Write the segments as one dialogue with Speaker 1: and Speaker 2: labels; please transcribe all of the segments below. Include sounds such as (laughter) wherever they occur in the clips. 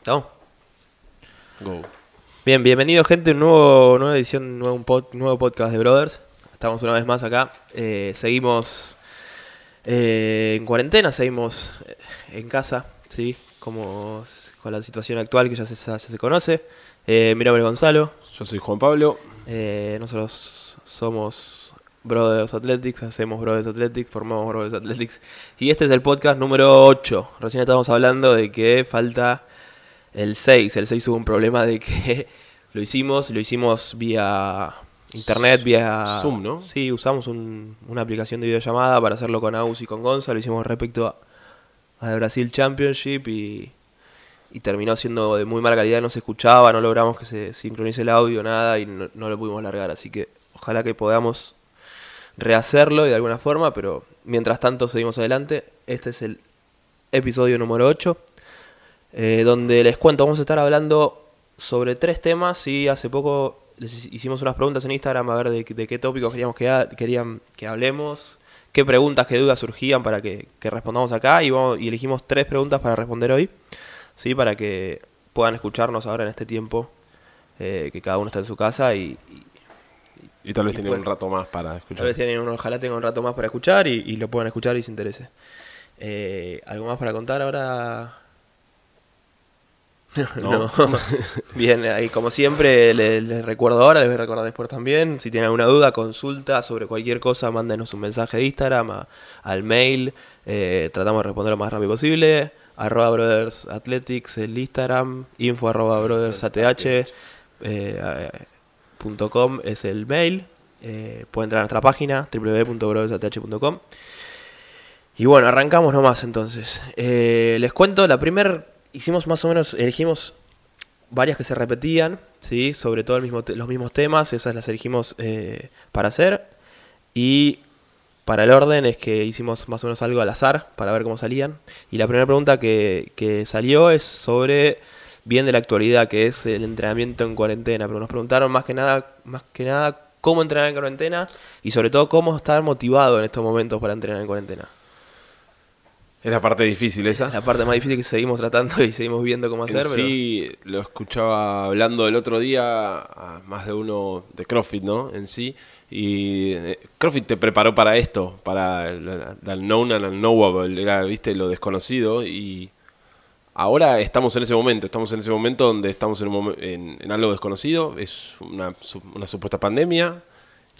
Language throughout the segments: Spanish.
Speaker 1: ¿Estamos?
Speaker 2: Go.
Speaker 1: Bien, bienvenido gente, un nuevo, nueva edición, nuevo, un pod- nuevo podcast de Brothers. Estamos una vez más acá. Eh, seguimos eh, en cuarentena, seguimos eh, en casa, ¿sí? Como con la situación actual que ya se, ya se conoce. Eh, mi nombre es Gonzalo.
Speaker 2: Yo soy Juan Pablo.
Speaker 1: Nosotros somos Brothers Athletics, hacemos Brothers Athletics, formamos Brothers Athletics. Y este es el podcast número 8. Recién estábamos hablando de que falta el 6. El 6 hubo un problema de que (laughs) lo hicimos, lo hicimos vía internet, vía...
Speaker 2: Zoom, ¿no?
Speaker 1: Sí, usamos un- una aplicación de videollamada para hacerlo con Aus y con Gonza. Lo hicimos respecto a, al Brasil Championship y, y terminó siendo de muy mala calidad, no se escuchaba, no logramos que se sincronice el audio, nada, y no, no lo pudimos largar. Así que ojalá que podamos rehacerlo de alguna forma, pero mientras tanto seguimos adelante. Este es el episodio número 8, eh, donde les cuento, vamos a estar hablando sobre tres temas y hace poco les hicimos unas preguntas en Instagram a ver de, de qué tópicos queríamos que, ha- querían que hablemos, qué preguntas, qué dudas surgían para que, que respondamos acá y, vamos, y elegimos tres preguntas para responder hoy, ¿sí? para que puedan escucharnos ahora en este tiempo eh, que cada uno está en su casa y, y
Speaker 2: Y tal vez
Speaker 1: Y
Speaker 2: tiene
Speaker 1: bueno.
Speaker 2: un rato más para
Speaker 1: Tal
Speaker 2: escuchar.
Speaker 1: vez tienen uno, ojalá tengan un rato más para escuchar y, y lo puedan escuchar y se interese. Eh, ¿Algo más para contar ahora?
Speaker 2: No. (laughs)
Speaker 1: Bien, ahí como siempre les, les recuerdo ahora, les voy a recordar después también. Si tienen alguna duda, consulta sobre cualquier cosa, mándenos un mensaje de Instagram, a- al mail. eh, tratamos de responder lo más rápido posible. Arroba Brothers Athletics, el Instagram. Info arroba Brothers ATH. eh, punto .com es el mail. Eh, pueden entrar a nuestra página www.brothersath.com. Y bueno, arrancamos nomás entonces. Les cuento, la primer hicimos más o menos, elegimos varias que se repetían, ¿sí? sobre todo los mismos temas, esas las elegimos eh, para hacer. Y para el orden es que hicimos más o menos algo al azar para ver cómo salían. Y la primera pregunta que, que salió es sobre bien de la actualidad, que es el entrenamiento en cuarentena. Pero nos preguntaron más que nada, más que nada cómo entrenar en cuarentena y sobre todo cómo estar motivado en estos momentos para entrenar en cuarentena.
Speaker 2: Es la parte difícil esa.
Speaker 1: Es la parte más difícil que seguimos tratando y seguimos viendo cómo hacer,
Speaker 2: En
Speaker 1: pero
Speaker 2: sí, lo escuchaba hablando el otro día a más de uno de CrossFit, ¿no? En sí. Y eh, CrossFit te preparó para esto, para el, known and unknowable, era, viste, lo desconocido. Y ahora estamos en ese momento, estamos en ese momento donde estamos en, un momen- en, en algo desconocido. Es una, una supuesta pandemia.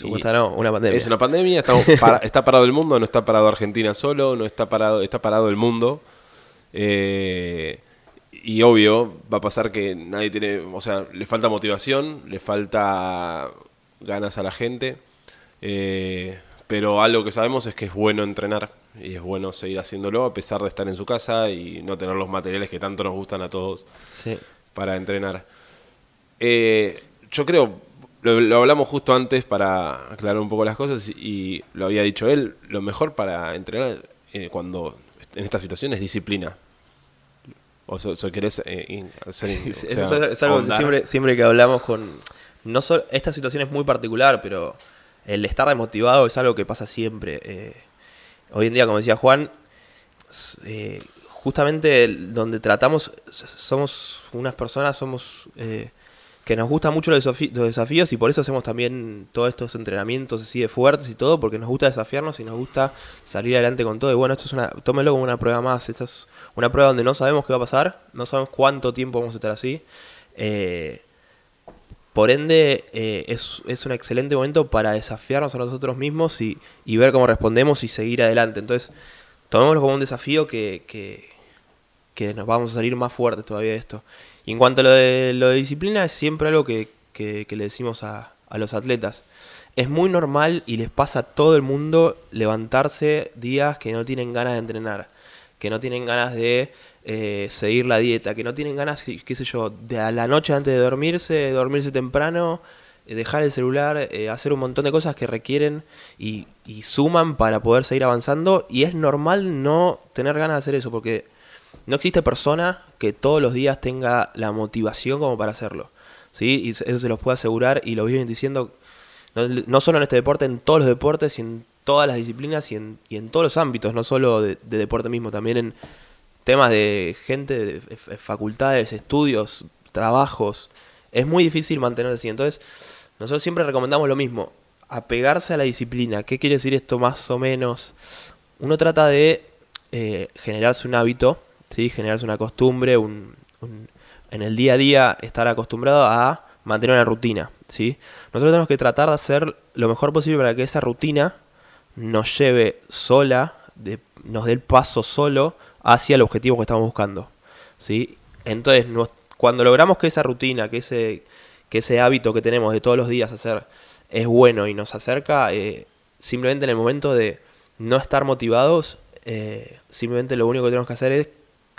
Speaker 2: Y-
Speaker 1: supuesta no, una pandemia.
Speaker 2: Es una pandemia, estamos para- (laughs) está parado el mundo, no está parado Argentina solo, no está parado, está parado el mundo. Eh, y obvio, va a pasar que nadie tiene, o sea, le falta motivación, le falta ganas a la gente. eh, pero algo que sabemos es que es bueno entrenar y es bueno seguir haciéndolo a pesar de estar en su casa y no tener los materiales que tanto nos gustan a todos
Speaker 1: Sí.
Speaker 2: para entrenar. Eh, yo creo, lo, lo hablamos justo antes para aclarar un poco las cosas y lo había dicho él, lo mejor para entrenar eh, cuando en esta situación es disciplina. O so, so querés eh, hacer, (laughs) o
Speaker 1: Es,
Speaker 2: sea,
Speaker 1: es- es algo que siempre, siempre que hablamos con... No solo, esta situación es muy particular, pero el estar desmotivado es algo que pasa siempre. Eh, hoy en día, como decía Juan, eh, justamente donde tratamos, somos unas personas, somos... eh, que nos gustan mucho los desafíos y por eso hacemos también todos estos entrenamientos así de fuertes y todo, porque nos gusta desafiarnos y nos gusta salir adelante con todo. Y bueno, esto es una, tómelo como una prueba más. Esta es una prueba donde no sabemos qué va a pasar, no sabemos cuánto tiempo vamos a estar así. Eh, por ende, eh, es, es un excelente momento para desafiarnos a nosotros mismos y, y ver cómo respondemos y seguir adelante. Entonces, tomémoslo como un desafío que, que, que nos vamos a salir más fuertes todavía de esto. Y en cuanto a lo de, lo de disciplina, es siempre algo que, que- le decimos a, a los atletas. Es muy normal y les pasa a todo el mundo levantarse días que no tienen ganas de entrenar, que no tienen ganas de eh, seguir la dieta, que no tienen ganas, qué sé yo, de a la noche antes de dormirse, dormirse temprano, eh, dejar el celular, eh, hacer un montón de cosas que requieren y, y suman para poder seguir avanzando. Y es normal no tener ganas de hacer eso, porque no existe persona que todos los días tenga la motivación como para hacerlo. ¿sí? Y eso se los puedo asegurar y lo viven diciendo, no, solo en este deporte, en todos los deportes y en todas las disciplinas y en, y en todos los ámbitos, no solo de, de deporte mismo, también en temas de gente, de facultades, estudios, trabajos, es muy difícil mantenerse así. Entonces, nosotros siempre recomendamos lo mismo, apegarse a la disciplina. ¿Qué quiere decir esto más o menos? Uno trata de eh, generarse un hábito, ¿sí? generarse una costumbre, un, en el día a día estar acostumbrado a mantener una rutina. ¿sí? Nosotros tenemos que tratar de hacer lo mejor posible para que esa rutina nos lleve sola, de- nos dé el paso solo hacia el objetivo que estamos buscando. ¿sí? Entonces, cuando logramos que esa rutina, que ese, que ese hábito que tenemos de todos los días hacer es bueno y nos acerca, eh, simplemente en el momento de no estar motivados, eh, simplemente lo único que tenemos que hacer es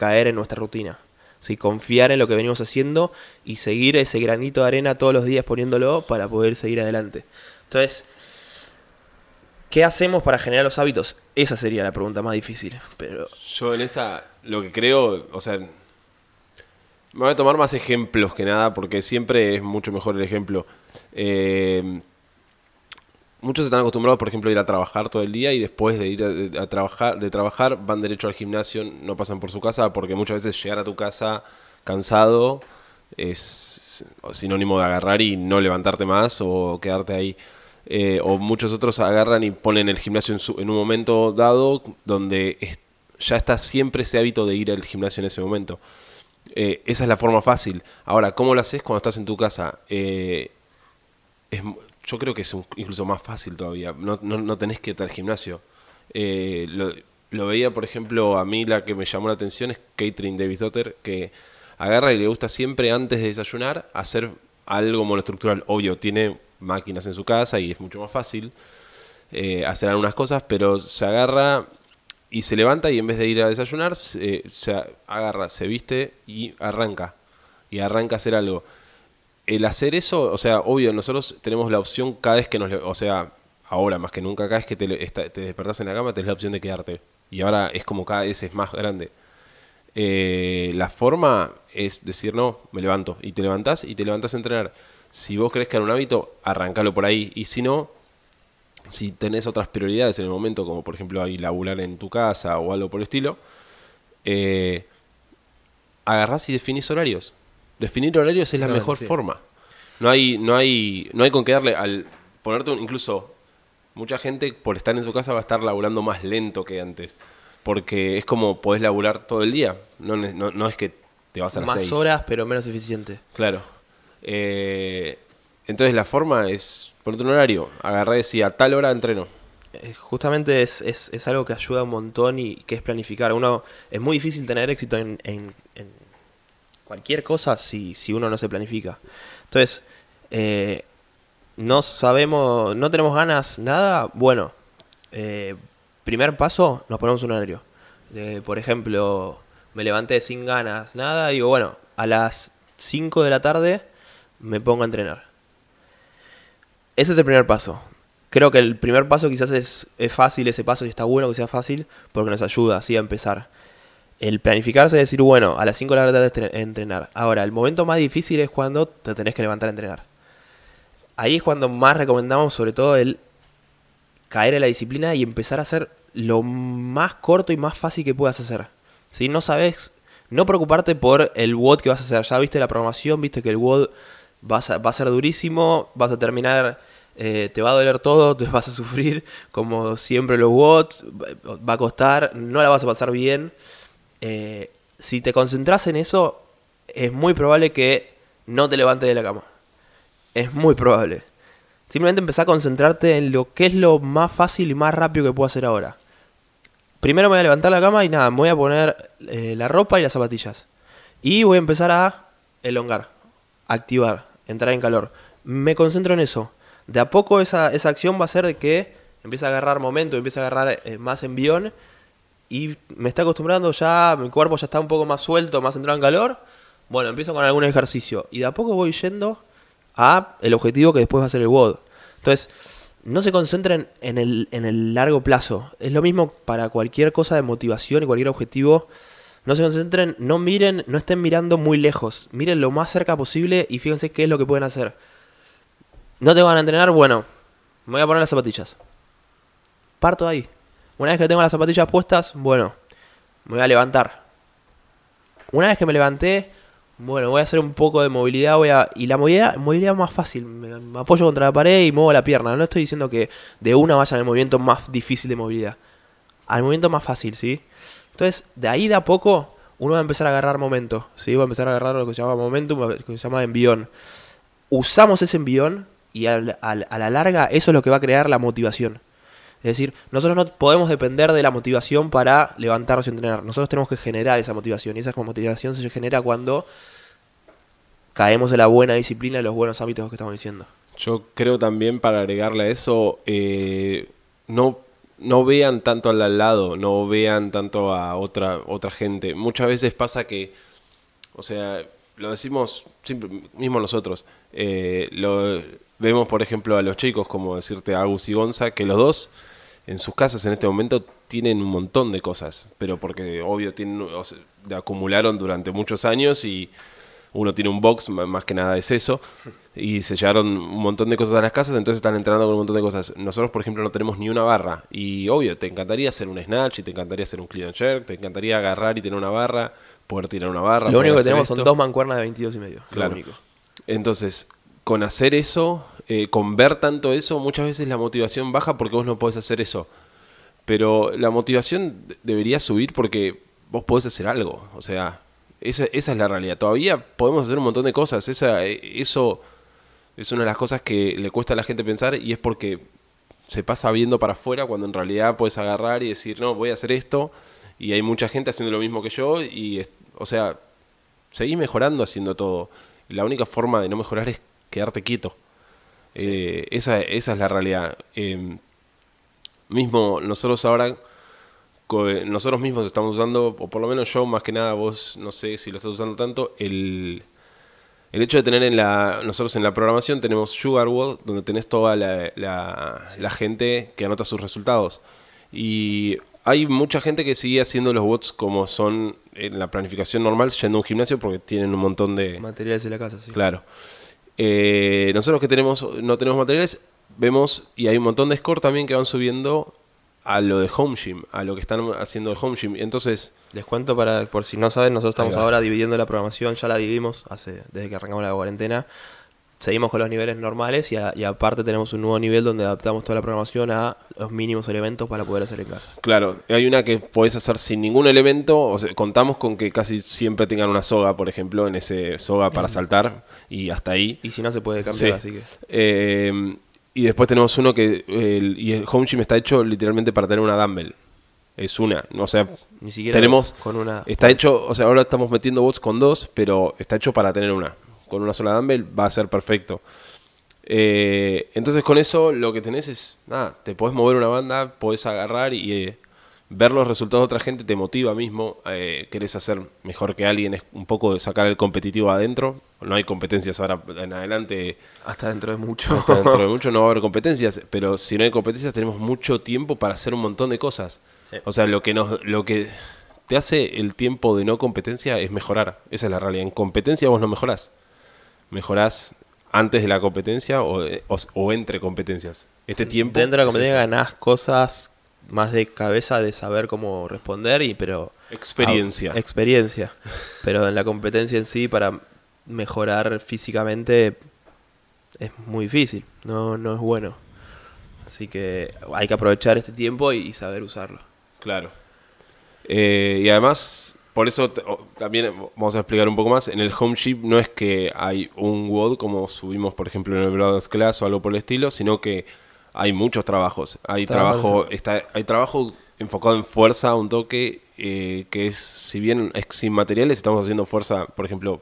Speaker 1: caer en nuestra rutina. ¿sí? Confiar en lo que venimos haciendo y seguir ese granito de arena todos los días poniéndolo para poder seguir adelante. Entonces, ¿qué hacemos para generar los hábitos? Esa sería la pregunta más difícil. Pero
Speaker 2: Yo en esa, lo que creo, o sea, me voy a tomar más ejemplos que nada, porque siempre es mucho mejor el ejemplo. Eh, muchos están acostumbrados, por ejemplo, a ir a trabajar todo el día y después de ir a, trabajar, de trabajar van derecho al gimnasio, no pasan por su casa, porque muchas veces llegar a tu casa cansado es sinónimo de agarrar y no levantarte más o quedarte ahí. Eh, o muchos otros agarran y ponen el gimnasio en, su- en un momento dado donde ya está siempre ese hábito de ir al gimnasio en ese momento. Eh, esa es la forma fácil. Ahora, ¿cómo lo haces cuando estás en tu casa? Eh, es yo creo que es un- incluso más fácil todavía. No, no, no tenés que ir al gimnasio. Eh, lo, lo veía, por ejemplo, a mí la que me llamó la atención es Catherine Davis Dotter, que agarra y le gusta siempre antes de desayunar hacer algo monoestructural. Obvio, tiene máquinas en su casa y es mucho más fácil eh, hacer algunas cosas, pero se agarra y se levanta y en vez de ir a desayunar, se, se agarra, se viste y arranca. Y arranca a hacer algo. El hacer eso, o sea, obvio, nosotros tenemos la opción cada vez que nos... O sea, ahora más que nunca, cada vez que te, te despertás en la cama, tenés la opción de quedarte. Y ahora es como cada vez es más grande. Eh, la forma es decir, no, me levanto. Y te levantás y te levantás a entrenar. Si vos querés crear un hábito, arrancalo por ahí. Y si no, si tenés otras prioridades en el momento, como por ejemplo ahí laburar en tu casa o algo por el estilo, eh, agarrás y definís horarios. Definir horarios es la mejor
Speaker 1: sí.
Speaker 2: forma. No hay, no hay, no hay con qué darle al ponerte un, incluso mucha gente por estar en su casa va a estar laburando más lento que antes. Porque es como podés laburar todo el día. No, no, no es que te vas a las
Speaker 1: más
Speaker 2: seis.
Speaker 1: horas, pero menos eficiente.
Speaker 2: Claro. Eh, entonces la forma es ponerte un horario. Agarré y decía, a tal hora entreno.
Speaker 1: Eh, Justamente es, es, es algo que ayuda un montón y que es planificar. Uno es muy difícil tener éxito en, en- en cualquier cosa si, si uno no se planifica. Entonces, eh, no sabemos, no tenemos ganas, nada. Bueno, eh, primer paso, nos ponemos un horario. Por ejemplo, me levanté sin ganas, nada, digo, bueno, a las 5 de la tarde me pongo a entrenar. Ese es el primer paso. Creo que el primer paso quizás es, es fácil, ese paso y está bueno que sea fácil porque nos ayuda así a empezar. El planificarse es decir, bueno, a las 5 de la tarde entrenar. Ahora, el momento más difícil es cuando te tenés que levantar a entrenar. Ahí es cuando más recomendamos sobre todo el caer en la disciplina y empezar a hacer lo más corto y más fácil que puedas hacer. Si no sabes, no preocuparte por el WOD que vas a hacer. Ya viste la programación, viste que el WOD va a ser durísimo, vas a terminar, eh, te va a doler todo, (laughs) te vas a sufrir, como siempre los va- va a costar, no la vas a pasar bien. Eh, si te concentras en eso, es muy probable que no te levantes de la cama. Es muy probable. Simplemente empezá a concentrarte en lo que es lo más fácil y más rápido que puedo hacer ahora. Primero me voy a levantar la cama y nada, me voy a poner eh, la ropa y las zapatillas. Y voy a empezar a elongar, activar, entrar en calor. Me concentro en eso. De a poco esa, esa acción va a ser de que empiece a agarrar momento, empiece a agarrar eh, más envión. Y me está acostumbrando ya, mi cuerpo ya está un poco más suelto, más entrado en calor. Bueno, empiezo con algún ejercicio. Y de a poco voy yendo a el objetivo que después va a ser el WOD. Entonces, no se concentren en el, en el largo plazo. Es lo mismo para cualquier cosa de motivación y cualquier objetivo. No se concentren, no miren, no estén mirando muy lejos. Miren lo más cerca posible y fíjense qué es lo que pueden hacer. No te van a entrenar, bueno, me voy a poner las zapatillas. Parto de ahí. Una vez que tengo las zapatillas puestas, bueno, me voy a levantar. Una vez que me levanté, bueno, voy a hacer un poco de movilidad, voy a y la movilidad, movilidad más fácil, me, apoyo contra la pared y muevo la pierna. No estoy diciendo que de una vayan al movimiento más difícil de movilidad, al movimiento más fácil, ¿sí? Entonces, de ahí de a poco uno va a empezar a agarrar momento, ¿sí? Va a empezar a agarrar lo que se llama momentum, lo que se llama envión. Usamos ese envión y a la larga eso es lo que va a crear la motivación. Es decir, nosotros no podemos depender de la motivación para levantarnos y entrenar. Nosotros tenemos que generar esa motivación. Y esa motivación se genera cuando caemos en la buena disciplina y los buenos hábitos que estamos diciendo.
Speaker 2: Yo creo también para agregarle a eso, eh, no, no vean tanto al lado, no vean tanto a otra, otra gente. Muchas veces pasa que, o sea, lo decimos siempre, mismo nosotros, eh, lo, vemos por ejemplo a los chicos, como decirte Agus y Gonza, que los dos en sus casas en este momento tienen un montón de cosas, pero porque obvio tienen, o sea, acumularon durante muchos años y uno tiene un box, más que nada es eso, y se llevaron un montón de cosas a las casas, entonces están entrenando con un montón de cosas. Nosotros, por ejemplo, no tenemos ni una barra, y obvio, te encantaría hacer un snatch, y te encantaría hacer un clean and jerk, te encantaría agarrar y tener una barra, poder tirar una barra.
Speaker 1: Lo único que tenemos son dos mancuernas de 22 y medio.
Speaker 2: Claro.
Speaker 1: Lo único.
Speaker 2: Entonces, con hacer eso, eh, con ver tanto eso, muchas veces la motivación baja porque vos no podés hacer eso. Pero la motivación de- debería subir porque vos podés hacer algo. O sea, esa, esa es la realidad. Todavía podemos hacer un montón de cosas. Esa, eh, eso es una de las cosas que le cuesta a la gente pensar y es porque se pasa viendo para afuera cuando en realidad puedes agarrar y decir, no, voy a hacer esto. Y hay mucha gente haciendo lo mismo que yo y, o sea, seguís mejorando haciendo todo. La única forma de no mejorar es quedarte quieto. Eh, esa, esa es la realidad. Eh, mismo nosotros ahora, nosotros mismos estamos usando, o por lo menos yo más que nada, vos no sé si lo estás usando tanto, el, el hecho de tener en la, nosotros en la programación tenemos Sugarwood, donde tenés toda la, la, la gente que anota sus resultados. Y hay mucha gente que sigue haciendo los bots como son en la planificación normal, yendo a un gimnasio porque tienen un montón de...
Speaker 1: Materiales de la casa, sí.
Speaker 2: Claro. Eh, nosotros que tenemos no tenemos materiales, vemos y hay un montón de score también que van subiendo a lo de home gym, a lo que están haciendo de home gym. Entonces,
Speaker 1: Les cuento para, por si no saben, nosotros estamos ahora dividiendo la programación, ya la dividimos hace, desde que arrancamos la cuarentena. Seguimos con los niveles normales y, a- y aparte tenemos un nuevo nivel donde adaptamos toda la programación a los mínimos elementos para poder hacer en casa.
Speaker 2: claro, hay una que podés hacer sin ningún elemento, o sea, contamos con que casi siempre tengan una soga, por ejemplo, en ese soga para saltar y hasta ahí.
Speaker 1: Y si no se puede cambiar,
Speaker 2: Sí.
Speaker 1: así que...
Speaker 2: Eh, y después tenemos uno que el, y el home gym está hecho literalmente para tener una dumbbell. Es una, o sea,
Speaker 1: Ni siquiera
Speaker 2: tenemos
Speaker 1: con una...
Speaker 2: Está hecho, o sea, ahora estamos metiendo bots con dos, pero está hecho para tener una. Con una sola dumbbell va a ser perfecto. Eh, entonces con eso lo que tenés es, nada, te podés mover una banda, podés agarrar y eh, ver los resultados de otra gente te motiva mismo, eh, querés hacer mejor que alguien, es un poco de sacar el competitivo adentro. No hay competencias ahora en adelante,
Speaker 1: Hasta dentro de mucho.
Speaker 2: hasta dentro de (laughs) mucho no va a haber competencias, pero si no hay competencias tenemos mucho tiempo para hacer un montón de cosas.
Speaker 1: Sí.
Speaker 2: O sea, lo que nos, lo que te hace el tiempo de no competencia es mejorar. Esa es la realidad. En competencia vos no mejorás. Mejorás antes de la competencia o, o, o entre competencias. Este tiempo.
Speaker 1: Dentro de la
Speaker 2: es
Speaker 1: competencia
Speaker 2: eso.
Speaker 1: ganás cosas más de cabeza, de saber cómo responder, y pero...
Speaker 2: Experiencia.
Speaker 1: Ah, experiencia. (laughs) Pero en la competencia en sí, para mejorar físicamente, es muy difícil. No, no es bueno. Así que hay que aprovechar este tiempo y, y saber usarlo.
Speaker 2: Claro. Eh, y además, por eso también vamos a explicar un poco más. En el home gym no es que hay un WOD como subimos, por ejemplo, en el Brothers Class o algo por el estilo, sino que hay muchos trabajos. Hay
Speaker 1: Trabajo,
Speaker 2: está, hay trabajo enfocado en fuerza, un toque, eh, que es, si bien es sin materiales, estamos haciendo fuerza, por ejemplo,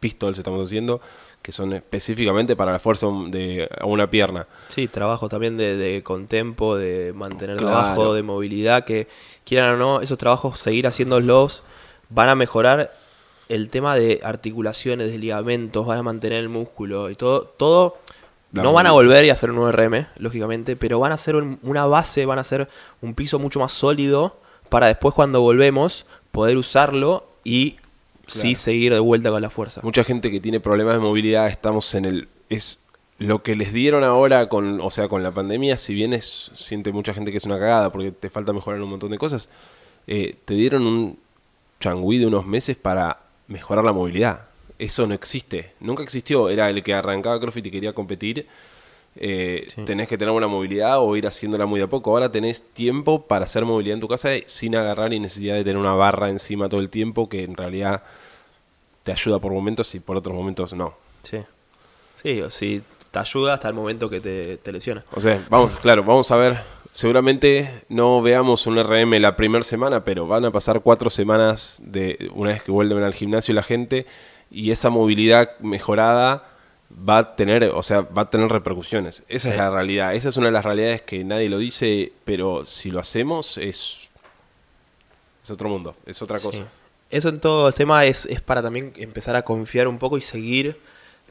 Speaker 2: pistols estamos haciendo, que son específicamente para la fuerza de a una pierna.
Speaker 1: Sí, trabajo también de, de contempo, de mantener
Speaker 2: Claro.
Speaker 1: bajo, de movilidad, que quieran o no, esos trabajos seguir haciéndolos van a mejorar el tema de articulaciones, de ligamentos, van a mantener el músculo y todo, todo
Speaker 2: La
Speaker 1: no van a volver y hacer un 9RM, lógicamente, pero van a ser un- una base, van a ser un piso mucho más sólido para después cuando volvemos poder usarlo y sí seguir de vuelta con la fuerza.
Speaker 2: Mucha gente que tiene problemas de movilidad, estamos en el. Es lo que les dieron ahora con, o sea, con la pandemia, si bien es, siente mucha gente que es una cagada porque te falta mejorar un montón de cosas, eh, te dieron un changüí de unos meses para mejorar la movilidad. Eso no existe. Nunca existió. Era el que arrancaba CrossFit y quería competir. Eh, Tenés que tener buena movilidad o ir haciéndola muy de a poco. Ahora tenés tiempo para hacer movilidad en tu casa sin agarrar y necesidad de tener una barra encima todo el tiempo que en realidad te ayuda por momentos y por otros momentos no.
Speaker 1: Sí. Sí, o si te ayuda hasta el momento que te, te lesiona.
Speaker 2: O sea, vamos, claro, vamos a ver. Seguramente no veamos un RM la primera semana, pero van a pasar cuatro semanas de una vez que vuelven al gimnasio la gente y esa movilidad mejorada va a tener, o sea, va a tener repercusiones. Esa es la realidad. Esa es una de las realidades que nadie lo dice, pero si lo hacemos es es otro mundo, es otra cosa.
Speaker 1: Eso en todo el tema es, es para también empezar a confiar un poco y seguir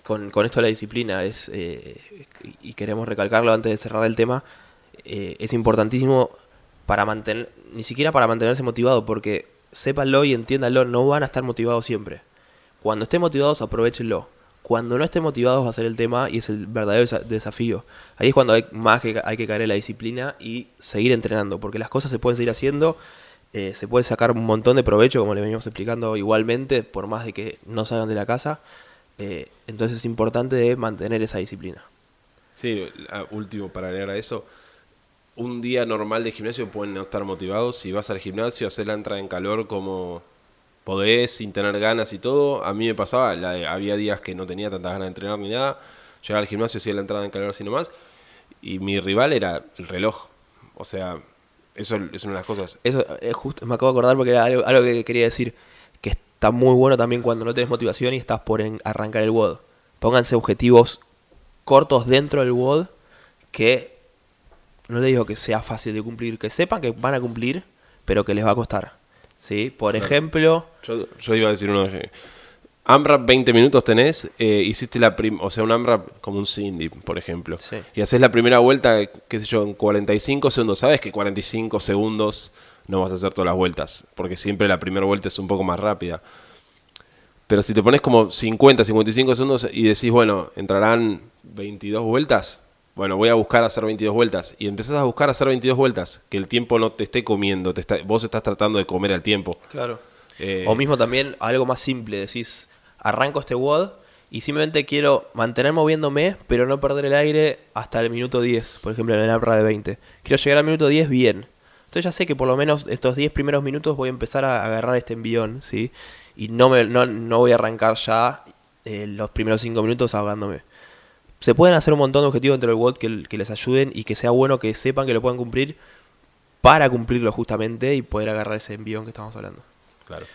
Speaker 1: con, con esto de la disciplina. Es, eh, y queremos recalcarlo antes de cerrar el tema. Eh, es importantísimo para mantener, ni siquiera para mantenerse motivado, porque sépanlo y entiéndanlo, no van a estar motivados siempre. Cuando estén motivados, aprovechenlo. Cuando no estén motivados va a ser el tema y es el verdadero desafío. Ahí es cuando hay más que hay que caer en la disciplina y seguir entrenando, porque las cosas se pueden seguir haciendo, eh, se puede sacar un montón de provecho, como le venimos explicando igualmente, por más de que no salgan de la casa. Eh, entonces es importante mantener esa disciplina.
Speaker 2: Sí, último para agregar a eso, un día normal de gimnasio pueden no estar motivados. Si vas al gimnasio, hacer la entrada en calor como podés, sin tener ganas y todo. A mí me pasaba, había días que no tenía tantas ganas de entrenar ni nada. Llegaba al gimnasio, hacía la entrada en calor así nomás. Y mi rival era el reloj. O sea, eso es una de las cosas.
Speaker 1: Eso es justo, me acabo de acordar porque era algo, que quería decir. Que está muy bueno también cuando no tenés motivación y estás por arrancar el WOD. Pónganse objetivos cortos dentro del WOD que no le digo que sea fácil de cumplir, que sepan que van a cumplir, pero que les va a costar. ¿Sí? Por ejemplo...
Speaker 2: Yo, iba a decir uno de... AMRAP 20 minutos tenés, eh, hiciste la o sea, un AMRAP como un Cindy, por ejemplo. Y haces la primera vuelta, qué sé yo, en 45 segundos. Sabes que 45 segundos no vas a hacer todas las vueltas, porque siempre la primera vuelta es un poco más rápida. Pero si te pones como 50, 55 segundos y decís, bueno, entrarán 22 vueltas, bueno, voy a buscar hacer 22 vueltas. Y empezás a buscar hacer 22 vueltas, que el tiempo no te esté comiendo, te está, vos estás tratando de comer al tiempo.
Speaker 1: Claro. Eh, o mismo también algo más simple, decís, arranco este WOD y simplemente quiero mantener moviéndome, pero no perder el aire hasta el minuto 10, por ejemplo en el APRA de 20. Quiero llegar al minuto 10 bien. Entonces ya sé que por lo menos estos 10 primeros minutos voy a empezar a agarrar este envión, ¿sí? Y no, me, no, no voy a arrancar ya eh, los primeros 5 minutos ahogándome se pueden hacer un montón de objetivos dentro del WOD que, les ayuden y que sea bueno que sepan que lo puedan cumplir para cumplirlo justamente y poder agarrar ese envión que estamos hablando.
Speaker 2: Claro.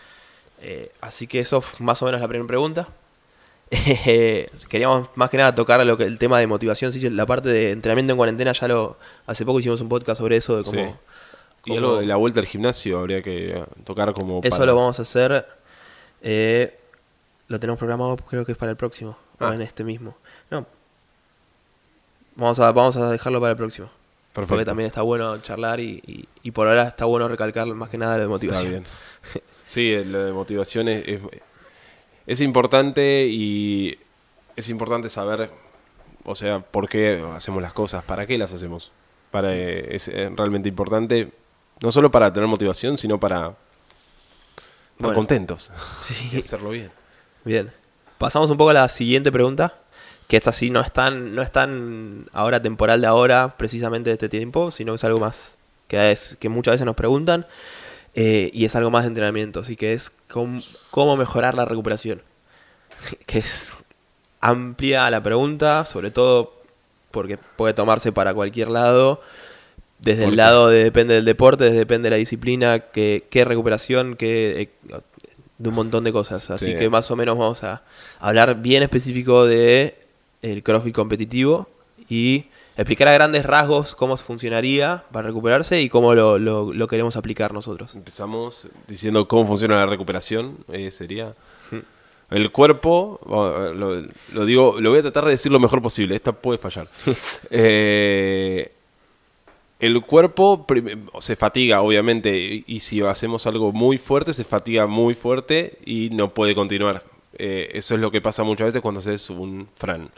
Speaker 1: Eh, así que eso más o menos la primera pregunta. (laughs) queríamos más que nada tocar lo que el tema de motivación, la parte de entrenamiento en cuarentena ya lo hace poco hicimos un podcast sobre eso de cómo,
Speaker 2: y algo de la vuelta al gimnasio habría que tocar como
Speaker 1: eso lo vamos a hacer eh, lo tenemos programado creo que es para el próximo o ah. en este mismo Vamos a, vamos a dejarlo para el próximo. Perfecto. Porque también está bueno charlar y, y, por ahora está bueno recalcar más que nada lo de motivación. (laughs)
Speaker 2: Sí, lo de motivación es, es, importante y es importante saber, o sea, por qué hacemos las cosas, para qué las hacemos. Para, es realmente importante, no solo para tener motivación, sino para estar contentos (laughs) y hacerlo bien.
Speaker 1: Bien. Pasamos un poco a la siguiente pregunta que esta sí no es tan, no es tan ahora temporal de ahora, precisamente de este tiempo, sino es algo más que, es, que muchas veces nos preguntan eh, y es algo más de entrenamiento, así que es cómo, mejorar la recuperación, (laughs) que es amplia la pregunta, sobre todo porque puede tomarse para cualquier lado, desde el lado de depende del deporte, desde depende de la disciplina, qué, qué recuperación, qué, eh, de un montón de cosas, así que más o menos vamos a hablar bien específico de el CrossFit competitivo y explicar a grandes rasgos cómo funcionaría para recuperarse y cómo lo, lo, queremos aplicar nosotros.
Speaker 2: Empezamos diciendo cómo funciona la recuperación, eh, sería... El cuerpo, lo, digo, lo voy a tratar de decir lo mejor posible, esta puede fallar. (laughs) Eh, el cuerpo se fatiga, obviamente, y si hacemos algo muy fuerte, se fatiga muy fuerte y no puede continuar. Eh, eso es lo que pasa muchas veces cuando haces un fran.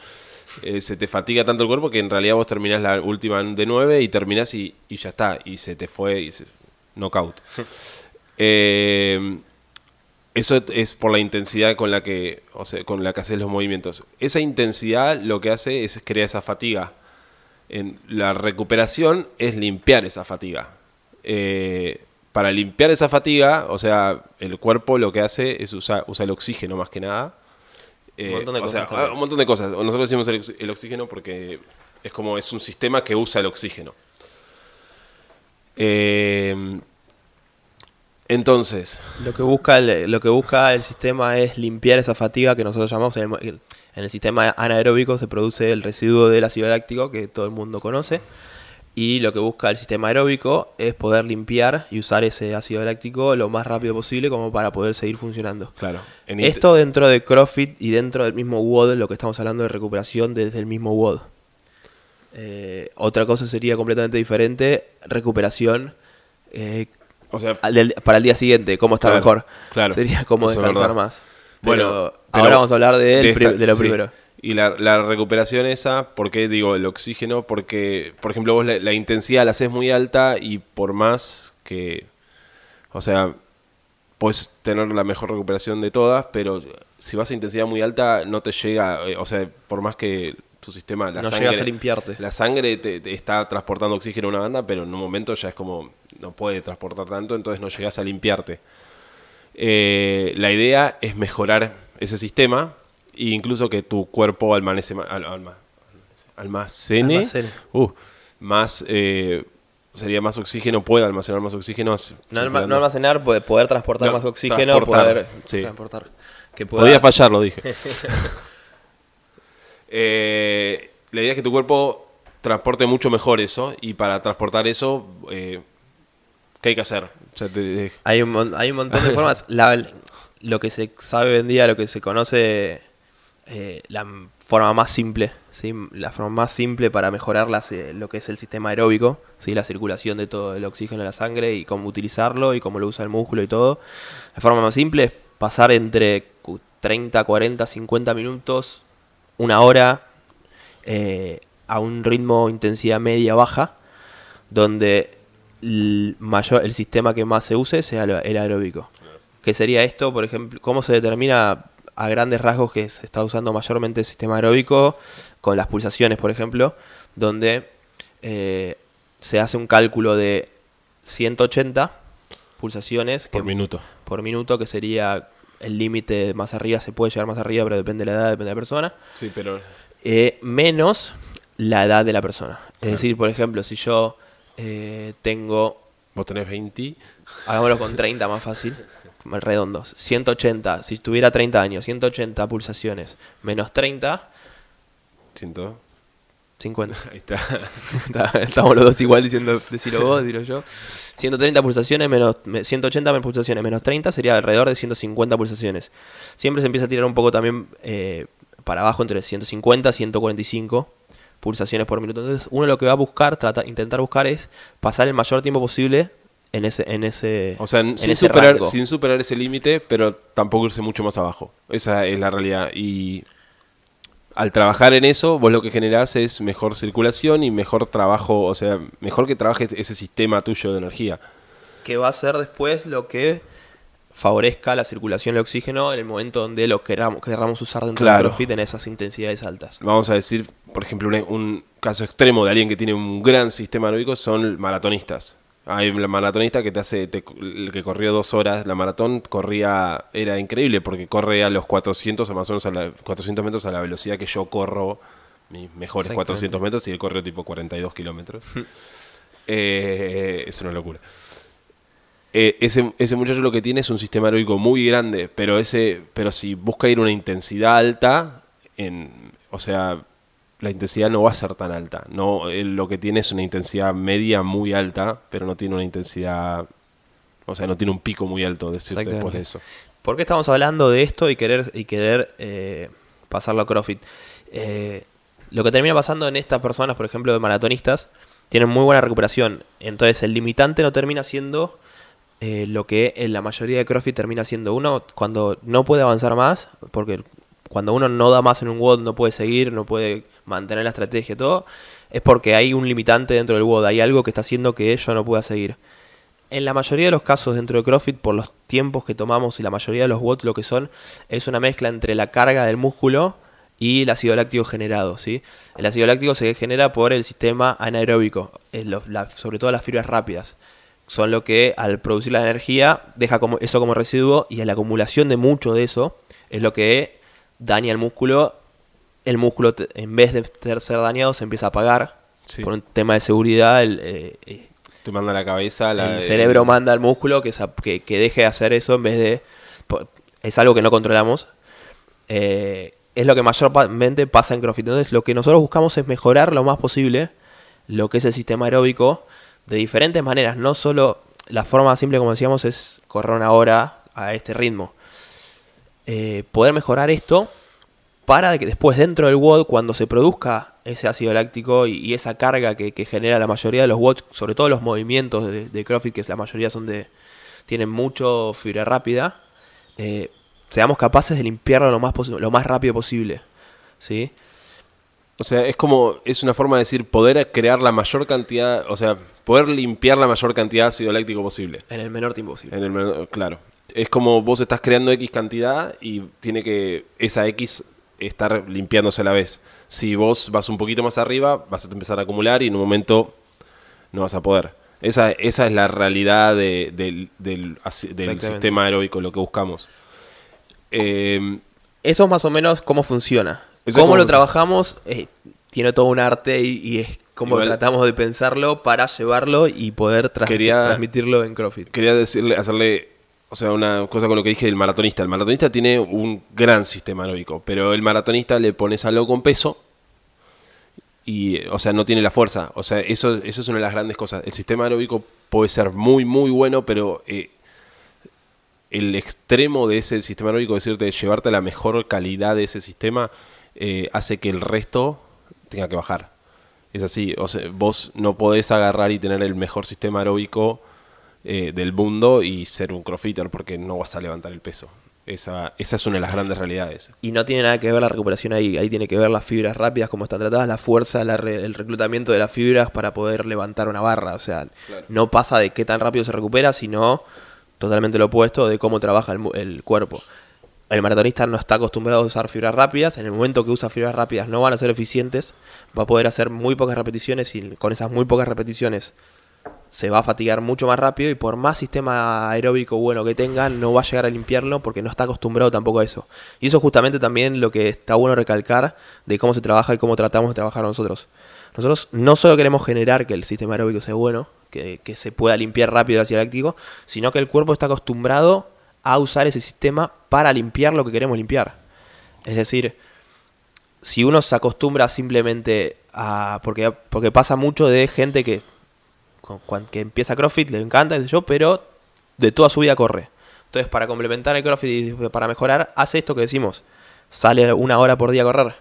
Speaker 2: Eh, se te fatiga tanto el cuerpo que en realidad vos terminás la última de 9 y terminás y, ya está. Y se te fue y se, knockout. (laughs) Eh, Eso es por la intensidad con la que, o sea, con la que haces los movimientos. Esa intensidad lo que hace es crear esa fatiga. En la recuperación es limpiar esa fatiga. Eh, para limpiar esa fatiga, o sea, el cuerpo lo que hace es usar usa el oxígeno más que nada.
Speaker 1: Un montón de
Speaker 2: o
Speaker 1: cosas
Speaker 2: sea,
Speaker 1: también.
Speaker 2: un montón de cosas. Nosotros decimos el, ox- el oxígeno porque es como es un sistema que usa el oxígeno. Eh, entonces,
Speaker 1: Lo que busca el, lo que busca el sistema es limpiar esa fatiga que nosotros llamamos en el, mo- en el sistema anaeróbico se produce el residuo del ácido láctico que todo el mundo conoce y lo que busca el sistema aeróbico es poder limpiar y usar ese ácido láctico lo más rápido posible como para poder seguir funcionando.
Speaker 2: claro. en
Speaker 1: Esto dentro de CrossFit y dentro del mismo WOD, lo que estamos hablando de recuperación desde el mismo WOD. Eh, otra cosa sería completamente diferente, recuperación eh,
Speaker 2: o sea,
Speaker 1: del- para el día siguiente, cómo estar
Speaker 2: Claro,
Speaker 1: mejor.
Speaker 2: claro.
Speaker 1: Sería
Speaker 2: es
Speaker 1: descansar más.
Speaker 2: Bueno,
Speaker 1: ahora vamos a hablar de,
Speaker 2: de
Speaker 1: pri-
Speaker 2: esta-
Speaker 1: de lo
Speaker 2: sí.
Speaker 1: primero.
Speaker 2: Y la, la recuperación esa, ¿por qué digo el oxígeno? Porque, por ejemplo, vos la, la intensidad la haces muy alta y por más que, o sea, puedes tener la mejor recuperación de todas, pero si vas a intensidad muy alta no te llega, eh, o sea, por más que tu sistema, la
Speaker 1: No
Speaker 2: sangre,
Speaker 1: llegas a limpiarte.
Speaker 2: la sangre te, te está transportando oxígeno a una banda, pero en un momento ya es como, no puede transportar tanto, entonces no llegas a limpiarte. Eh, la idea es mejorar ese sistema e incluso que tu cuerpo almanece, ma- al- alma- almacene,
Speaker 1: Almacene.
Speaker 2: uh, más, eh, sería más oxígeno, puede almacenar más oxígeno.
Speaker 1: No, alma- almacenar, poder, poder transportar
Speaker 2: No,
Speaker 1: más oxígeno,
Speaker 2: transportar,
Speaker 1: poder
Speaker 2: sí.
Speaker 1: transportar. Que pueda-
Speaker 2: Podía fallar, lo dije. (laughs) (laughs) Eh, la idea es que tu cuerpo transporte mucho mejor eso y para transportar eso, eh, ¿qué hay que hacer? O sea, te-
Speaker 1: Hay un, hay un montón de formas. (laughs) La- lo que se sabe hoy en día, lo que se conoce, eh, la forma más simple, ¿sí? la forma más simple para mejorar las, eh, lo que es el sistema aeróbico, ¿sí? la circulación de todo el oxígeno en la sangre y cómo utilizarlo y cómo lo usa el músculo y todo. La forma más simple es pasar entre cu- 30, 40, 50 minutos, una hora, eh, a un ritmo intensidad media baja, donde el, mayor, el sistema que más se use sea el aeróbico. ¿Qué sería esto? Por ejemplo, ¿cómo se determina a grandes rasgos que se está usando mayormente el sistema aeróbico con las pulsaciones, por ejemplo, donde eh, se hace un cálculo de 180 pulsaciones
Speaker 2: por
Speaker 1: que-
Speaker 2: minuto.
Speaker 1: por minuto, que sería el límite más arriba, se puede llegar más arriba, pero depende de la edad, depende de la persona
Speaker 2: Sí, pero
Speaker 1: eh, menos la edad de la persona. Es decir, por ejemplo, si yo eh, tengo,
Speaker 2: vos tenés 20.
Speaker 1: hagámoslo con 30 más fácil, redondos, 180, si tuviera 30 años, 180 pulsaciones menos 30,
Speaker 2: Siento.
Speaker 1: 50.
Speaker 2: Ahí está. (laughs)
Speaker 1: Está- Estamos los dos igual diciendo, decirlo vos, decirlo yo. 130 pulsaciones menos me- 180 menos pulsaciones menos 30 sería alrededor de 150 pulsaciones. Siempre se empieza a tirar un poco también eh, para abajo entre 150 y 145 pulsaciones por minuto. Entonces, uno lo que va a buscar, trata, intentar buscar es pasar el mayor tiempo posible en ese en ese
Speaker 2: O sea,
Speaker 1: en
Speaker 2: sin
Speaker 1: ese
Speaker 2: superar,
Speaker 1: rango.
Speaker 2: sin superar ese límite, pero tampoco irse mucho más abajo. Esa es la realidad. Y al trabajar en eso, vos lo que generás es mejor circulación y mejor trabajo, o sea, mejor que trabajes ese sistema tuyo de energía.
Speaker 1: que va a ser después lo que favorezca la circulación del oxígeno en el momento donde lo queramos, querramos usar dentro
Speaker 2: Claro.
Speaker 1: del CrossFit en esas intensidades altas.
Speaker 2: Vamos a decir, por ejemplo, un, un caso extremo de alguien que tiene un gran sistema aeróbico son maratonistas. Hay un maratonista que te hace, te- que corrió dos horas la maratón, corría, era increíble porque corre a los 400, más o menos a la, 400 metros a la velocidad que yo corro, mis mejores
Speaker 1: Exactamente.
Speaker 2: 400 metros, y él corrió tipo 42 kilómetros. (laughs) Eh, es una locura. Eh, ese, ese muchacho lo que tiene es un sistema aeróbico muy grande, pero ese pero si busca ir a una intensidad alta, en, o sea, la intensidad no va a ser tan alta. No, él lo que tiene es una intensidad media muy alta, pero no tiene una intensidad, o sea, no tiene un pico muy alto decirte después de eso.
Speaker 1: ¿Por qué estamos hablando de esto y querer, y querer eh, pasarlo a CrossFit? Eh, lo que termina pasando en estas personas, por ejemplo, de maratonistas, tienen muy buena recuperación. Entonces el limitante no termina siendo eh, lo que en la mayoría de CrossFit termina siendo uno cuando no puede avanzar más, porque cuando uno no da más en un WOD, no puede seguir, no puede mantener la estrategia y todo, es porque hay un limitante dentro del WOD, hay algo que está haciendo que yo no pueda seguir. En la mayoría de los casos dentro de CrossFit, por los tiempos que tomamos y la mayoría de los watts lo que son, es una mezcla entre la carga del músculo y el ácido láctico generado. ¿sí? El ácido láctico se genera por el sistema anaeróbico, sobre todo las fibras rápidas. Son lo que al producir la energía deja eso como residuo y la acumulación de mucho de eso es lo que daña el músculo. El músculo en vez de ser dañado se empieza a apagar por un tema de seguridad. El, eh, eh,
Speaker 2: te manda la cabeza.
Speaker 1: el cerebro manda al músculo que, que, deje de hacer eso en vez de... Es algo que no controlamos. Eh, es lo que mayormente pasa en CrossFit. Entonces lo que nosotros buscamos es mejorar lo más posible lo que es el sistema aeróbico de diferentes maneras. No solo la forma simple, como decíamos, es correr una hora a este ritmo. Eh, poder mejorar esto para que después dentro del WOD, cuando se produzca ese ácido láctico y, esa carga que, genera la mayoría de los WODs, sobre todo los movimientos de, de CrossFit, que la mayoría son de tienen mucho fibra rápida, eh, seamos capaces de limpiarlo lo más, lo más rápido posible. ¿sí?
Speaker 2: O sea, es como, es una forma de decir, poder crear la mayor cantidad, o sea, poder limpiar la mayor cantidad de ácido láctico posible.
Speaker 1: En el menor tiempo posible.
Speaker 2: En el menor, claro. Es como vos estás creando X cantidad y tiene que esa X estar limpiándose a la vez. Si vos vas un poquito más arriba, vas a empezar a acumular y en un momento no vas a poder. Esa, esa es la realidad del, del, sistema aeróbico, lo que buscamos.
Speaker 1: Eh, Eso es más o menos cómo funciona. Cómo lo trabajamos eh, tiene todo un arte y, es como tratamos de pensarlo para llevarlo y poder transmitirlo en CrossFit.
Speaker 2: Quería decirle, hacerle o sea, una cosa con lo que dije del maratonista. El maratonista tiene un gran sistema aeróbico, pero el maratonista le pones algo con peso y, o sea, no tiene la fuerza. O sea, eso, eso es una de las grandes cosas. El sistema aeróbico puede ser muy, muy bueno, pero eh, el extremo de ese sistema aeróbico, es decir, de llevarte la mejor calidad de ese sistema, eh, hace que el resto tenga que bajar. Es así, o sea, vos no podés agarrar y tener el mejor sistema aeróbico eh, del mundo y ser un crossfitter porque no vas a levantar el peso. Esa, esa es una de las grandes realidades.
Speaker 1: Y no tiene nada que ver la recuperación ahí, ahí tiene que ver las fibras rápidas, cómo están tratadas, la fuerza, el reclutamiento de las fibras para poder levantar una barra. O sea, no pasa de qué tan rápido se recupera, sino totalmente lo opuesto de cómo trabaja el, el cuerpo el maratonista no está acostumbrado a usar fibras rápidas, en el momento que usa fibras rápidas no van a ser eficientes, va a poder hacer muy pocas repeticiones y con esas muy pocas repeticiones se va a fatigar mucho más rápido y por más sistema aeróbico bueno que tenga, no va a llegar a limpiarlo porque no está acostumbrado tampoco a eso. Y eso es justamente también lo que está bueno recalcar de cómo se trabaja y cómo tratamos de trabajar nosotros. Nosotros no solo queremos generar que el sistema aeróbico sea bueno, que, se pueda limpiar rápido el ácido láctico, sino que el cuerpo está acostumbrado a usar ese sistema para limpiar lo que queremos limpiar. Es decir, si uno se acostumbra simplemente a... Porque, porque pasa mucho de gente que que empieza CrossFit, le encanta, yo, pero de toda su vida corre. Entonces, para complementar el CrossFit y para mejorar, hace esto que decimos. Sale una hora por día a correr.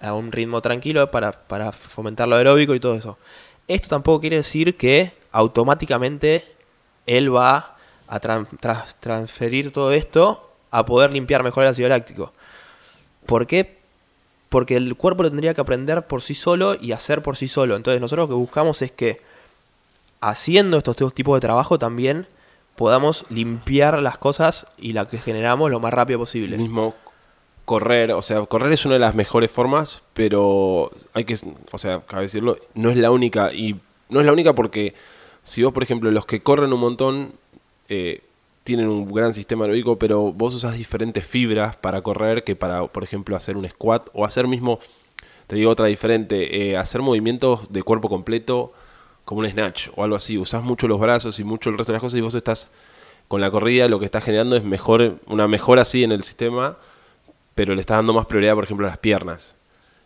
Speaker 1: A un ritmo tranquilo para, fomentar lo aeróbico y todo eso. Esto tampoco quiere decir que automáticamente él va a transferir todo esto a poder limpiar mejor el ácido láctico. ¿Por qué? Porque el cuerpo lo tendría que aprender por sí solo y hacer por sí solo. Entonces nosotros lo que buscamos es que haciendo estos tipos de trabajo también podamos limpiar las cosas y la que generamos lo más rápido posible.
Speaker 2: Mismo correr, o sea, correr es una de las mejores formas, pero hay que, o sea, cabe decirlo, no es la única y no es la única porque si vos, por ejemplo, los que corren un montón eh, tienen un gran sistema aeróbico, pero vos usas diferentes fibras para correr que para, por ejemplo, hacer un squat o hacer mismo, te digo otra diferente, eh, hacer movimientos de cuerpo completo como un snatch o algo así. Usás mucho los brazos y mucho el resto de las cosas y vos estás con la corrida, lo que estás generando es mejor, una mejora así en el sistema, pero le estás dando más prioridad, por ejemplo, a las piernas.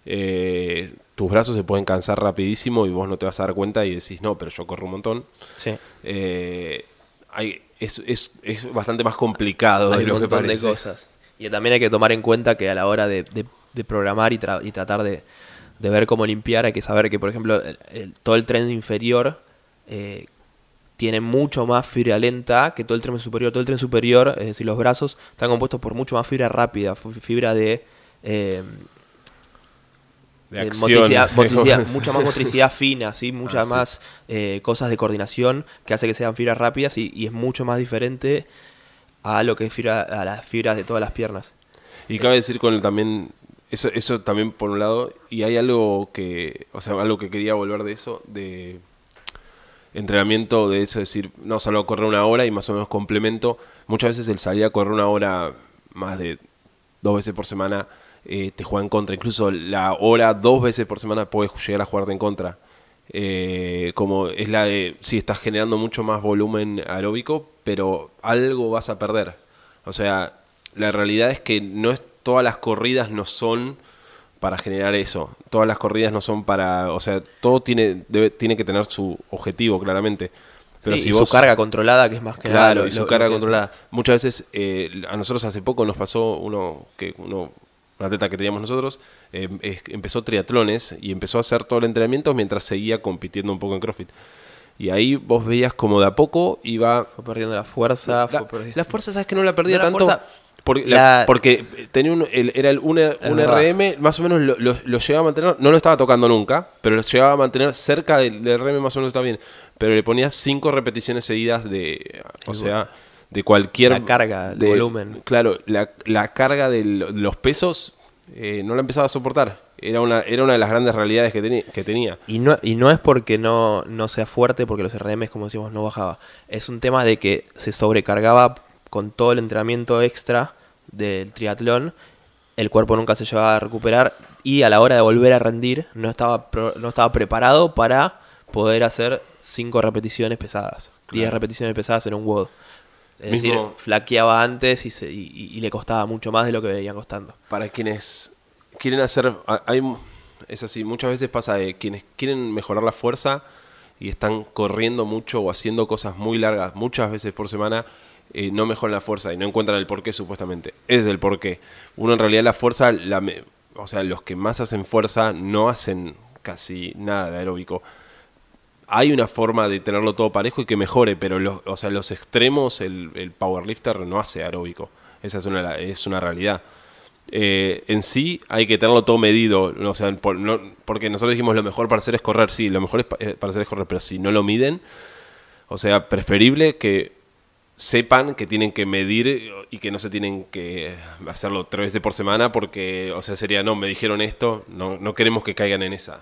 Speaker 2: Eh, tus brazos se pueden cansar rapidísimo y vos no te vas a dar cuenta y decís, no, pero yo corro un montón.
Speaker 1: Sí.
Speaker 2: Eh, hay, es, es, es, bastante más complicado
Speaker 1: hay de lo un montón de cosas. Y también hay que tomar en cuenta que a la hora de, de, programar y, y tratar de, de ver cómo limpiar, hay que saber que, por ejemplo, todo el tren inferior eh, tiene mucho más fibra lenta que todo el tren superior. Todo el tren superior, es decir, los brazos, están compuestos por mucho más fibra rápida, fibra de... Eh,
Speaker 2: De
Speaker 1: eh,
Speaker 2: acción.
Speaker 1: motricidad- (laughs) motricidad- mucha más (laughs) motricidad fina, ¿sí? muchas
Speaker 2: Ah, sí.
Speaker 1: más eh, cosas de coordinación que hace que sean fibras rápidas y, y es mucho más diferente a lo que es fibra, a las fibras de todas las piernas.
Speaker 2: Y cabe decir con el también, eso, eso también por un lado, y hay algo que, o sea, algo que quería volver de eso, de entrenamiento, de eso, decir, no, salgo a correr una hora y más o menos complemento. Muchas veces el salir a correr una hora más de dos veces por semana eh, te juega en contra. Incluso la hora dos veces por semana puedes llegar a jugarte en contra. Eh, como es la de, sí, estás generando mucho más volumen aeróbico, pero algo vas a perder. O sea, la realidad es que no es todas las corridas no son para generar eso. Todas las corridas no son para, o sea, todo tiene debe, tiene que tener su objetivo claramente. Pero
Speaker 1: Sí,
Speaker 2: si
Speaker 1: y
Speaker 2: vos
Speaker 1: su carga controlada, que es más que nada.
Speaker 2: Claro,
Speaker 1: lo-
Speaker 2: y su
Speaker 1: lo-
Speaker 2: carga
Speaker 1: lo
Speaker 2: controlada. Muchas veces, eh, a nosotros hace poco nos pasó uno, que uno, un atleta que teníamos nosotros, eh, es- empezó triatlones y empezó a hacer todo el entrenamiento mientras seguía compitiendo un poco en CrossFit. Y ahí vos veías como de a poco iba...
Speaker 1: Fue perdiendo la fuerza.
Speaker 2: La,
Speaker 1: fue perdi-
Speaker 2: la fuerza, ¿sabes que no la perdía
Speaker 1: No,
Speaker 2: tanto?
Speaker 1: fuerza-
Speaker 2: porque,
Speaker 1: la-
Speaker 2: la- porque tenía un, el- era el, un, un. RM, más o menos lo, lo- lo llegaba a mantener, no lo estaba tocando nunca, pero lo llegaba a mantener cerca del, del RM, más o menos estaba bien. Pero le ponía cinco repeticiones seguidas de, o sea, de cualquier...
Speaker 1: La carga, el
Speaker 2: de-
Speaker 1: volumen.
Speaker 2: Claro, la, la carga de lo- los pesos eh, no la empezaba a soportar. Era una, era una de las grandes realidades que, que tenía.
Speaker 1: Y no, y no es porque no, no sea fuerte, porque los RMs, como decimos, no bajaba. Es un tema de que se sobrecargaba con todo el entrenamiento extra del triatlón. El cuerpo nunca se llevaba a recuperar y a la hora de volver a rendir no estaba, pro- no estaba preparado para poder hacer 5 repeticiones pesadas. 10
Speaker 2: Claro.
Speaker 1: repeticiones pesadas en un WOD. Es
Speaker 2: Mismo-
Speaker 1: decir, flaqueaba antes y, se- y- le costaba mucho más de lo que venía costando.
Speaker 2: para quienes quieren hacer a- hay es así muchas veces pasa de quienes quieren mejorar la fuerza y están corriendo mucho o haciendo cosas muy largas muchas veces por semana no mejoran la fuerza y no encuentran el porqué supuestamente es el porqué uno en realidad la fuerza o sea los que más hacen fuerza no hacen casi nada de aeróbico hay una forma de tenerlo todo parejo y que mejore, pero los, o sea, los extremos, el, el powerlifter no hace aeróbico. Esa es una, es una realidad. Eh, en sí hay que tenerlo todo medido, o sea, porque nosotros dijimos lo mejor para hacer es correr, sí, lo mejor es eh, para hacer es correr, pero si no lo miden, o sea, preferible que sepan que tienen que medir y que no se tienen que hacerlo tres veces por semana porque, o sea, sería, no, me dijeron esto, no, no queremos que caigan en esa.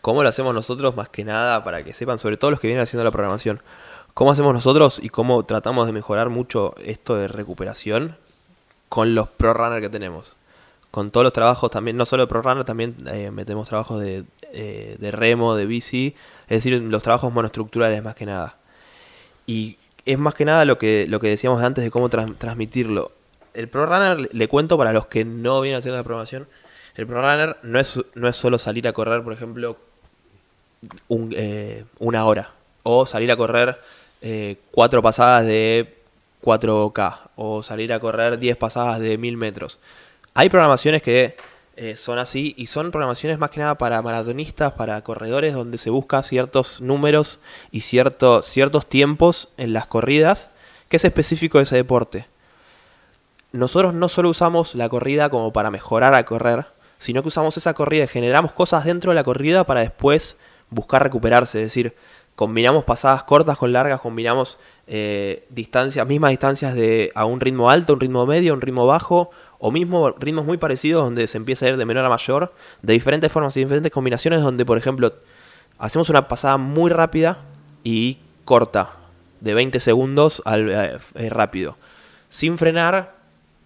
Speaker 1: ¿Cómo lo hacemos nosotros más que nada para que sepan, sobre todo los que vienen haciendo la programación? ¿Cómo hacemos nosotros y cómo tratamos de mejorar mucho esto de recuperación con los pro runner que tenemos? Con todos los trabajos también, no solo de pro runner, también eh, metemos trabajos de, eh, de remo, de bici, es decir, los trabajos monoestructurales más que nada. Y es más que nada lo que, lo que decíamos antes de cómo transmitirlo. El Pro Runner, le- cuento para los que no vienen haciendo la programación, el Pro Runner no es, no es solo salir a correr, por ejemplo, eh, una hora. O salir a correr eh, cuatro pasadas de 4K. O salir a correr 10 pasadas de 1000 metros. Hay programaciones que eh, son así y son programaciones más que nada para maratonistas, para corredores, donde se busca ciertos números y cierto- ciertos tiempos en las corridas que es específico de ese deporte. Nosotros no solo usamos la corrida como para mejorar a correr, sino que usamos esa corrida y generamos cosas dentro de la corrida para después buscar recuperarse. Es decir, combinamos pasadas cortas con largas, combinamos eh, distancias, mismas distancias de a un ritmo alto, un ritmo medio, un ritmo bajo, o mismo ritmos muy parecidos donde se empieza a ir de menor a mayor, de diferentes formas y diferentes combinaciones donde, por ejemplo, hacemos una pasada muy rápida y corta, de 20 segundos al eh, eh, rápido, sin frenar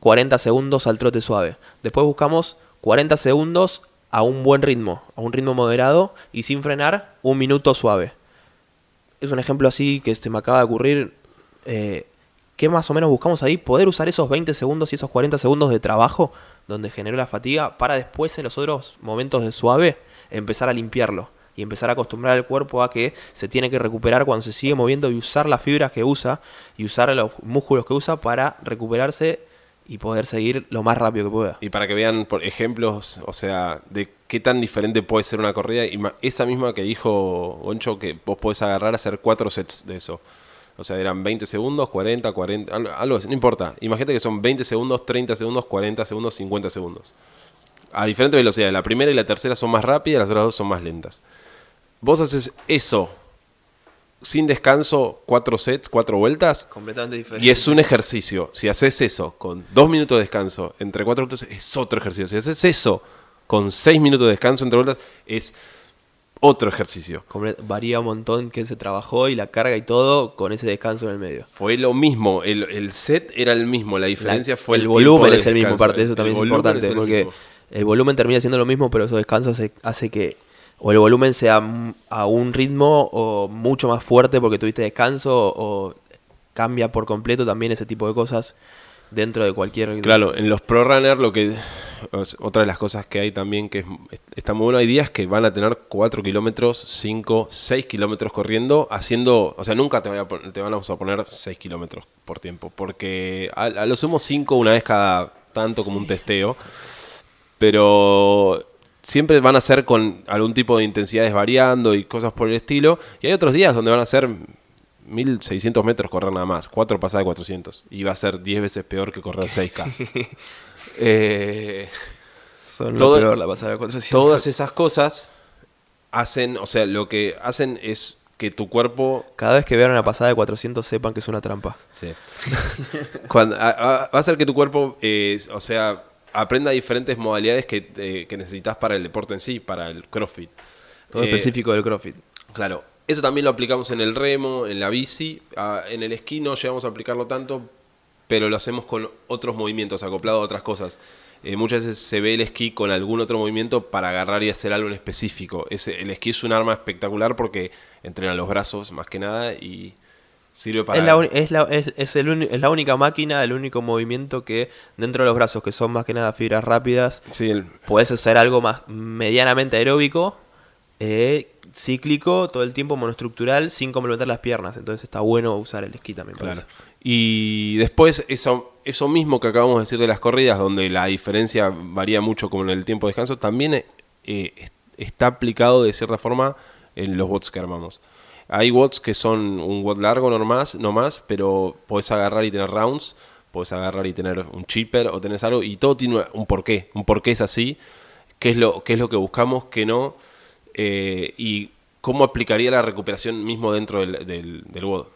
Speaker 1: 40 segundos al trote suave. Después buscamos 40 segundos a un buen ritmo, a un ritmo moderado y sin frenar un minuto suave. Es un ejemplo así que se me acaba de ocurrir. Eh, ¿Qué más o menos buscamos ahí? Poder usar esos 20 segundos y esos 40 segundos de trabajo donde generó la fatiga para después en los otros momentos de suave empezar a limpiarlo y empezar a acostumbrar al cuerpo a que se tiene que recuperar cuando se sigue moviendo y usar las fibras que usa y usar los músculos que usa para recuperarse y poder seguir lo más rápido que pueda.
Speaker 2: Y para que vean por ejemplos, o sea, de qué tan diferente puede ser una corrida, y esa misma que dijo Goncho, que vos podés agarrar, hacer cuatro sets de eso. O sea, eran 20 segundos, 40, 40, algo, así, no importa. Imagínate que son 20 segundos, 30 segundos, 40 segundos, 50 segundos. a diferentes velocidades. La primera y la tercera son más rápidas, las otras dos son más lentas. Vos haces eso sin descanso, cuatro sets, cuatro vueltas,
Speaker 1: Completamente diferente.
Speaker 2: y es un ejercicio. Si haces eso con dos minutos de descanso entre cuatro vueltas, es otro ejercicio. Si haces eso con seis minutos de descanso entre vueltas, es otro ejercicio.
Speaker 1: Varía un montón que se trabajó y la carga y todo con ese descanso en el medio.
Speaker 2: Fue lo mismo, el, el set era el mismo, la diferencia
Speaker 1: La-
Speaker 2: fue el,
Speaker 1: volumen es el mismo, aparte de eso también es importante,
Speaker 2: el
Speaker 1: porque
Speaker 2: mismo.
Speaker 1: el volumen termina siendo lo mismo, pero esos descansos hace, hace que o el volumen sea a un ritmo o mucho más fuerte porque tuviste descanso o cambia por completo también ese tipo de cosas dentro de cualquier...
Speaker 2: Claro, en los Pro Runner lo que... Otra de las cosas que hay también que es- está muy bueno, hay días que van a tener 4 kilómetros, 5, 6 kilómetros corriendo, haciendo... O sea, nunca te, vaya a te van a poner 6 kilómetros por tiempo, porque a, a lo sumo 5 una vez cada tanto como un testeo, pero siempre van a ser con algún tipo de intensidades variando y cosas por el estilo, y hay otros días donde van a ser 1600 metros correr nada más, 4 pasadas de 400, y va a ser 10 veces peor que correr 6K. (laughs) Eh,
Speaker 1: Son
Speaker 2: todo-
Speaker 1: lo peor, la pasada de 400.
Speaker 2: todas esas cosas hacen, o sea, lo que hacen es que tu cuerpo
Speaker 1: Cada vez que vean una pasada de 400 sepan que es una trampa.
Speaker 2: Sí. (laughs) Cuando, a- a- va a hacer que tu cuerpo, eh, o sea, aprenda diferentes modalidades que, eh, que necesitas para el deporte en sí, para el CrossFit.
Speaker 1: Todo
Speaker 2: Eh,
Speaker 1: específico del CrossFit.
Speaker 2: Claro, eso también lo aplicamos en el remo, en la bici, ah, en el esquí no llegamos a aplicarlo tanto, pero lo hacemos con otros movimientos, acoplado a otras cosas. Eh, muchas veces se ve el esquí con algún otro movimiento para agarrar y hacer algo en específico. Ese- el esquí es un arma espectacular porque entrena los brazos más que nada y sirve para...
Speaker 1: Es la, es, la, es, es el uni- es la única máquina, el único movimiento que dentro de los brazos, que son más que nada fibras rápidas,
Speaker 2: Sí, el-
Speaker 1: puedes hacer algo más medianamente aeróbico, eh, cíclico, todo el tiempo monoestructural, sin complementar las piernas. Entonces está bueno usar el esquí también.
Speaker 2: Claro. Y después eso, eso mismo que acabamos de decir de las corridas, donde la diferencia varía mucho con el tiempo de descanso, también eh, es- está aplicado de cierta forma en los bots que armamos. Hay bots que son un bot largo nomás, no más, pero podés agarrar y tener rounds, podés agarrar y tener un chipper o tenés algo, y todo tiene un porqué. Un porqué es así, qué es lo, qué es lo que buscamos, qué no, eh, y cómo aplicaría la recuperación mismo dentro del, del, WOD.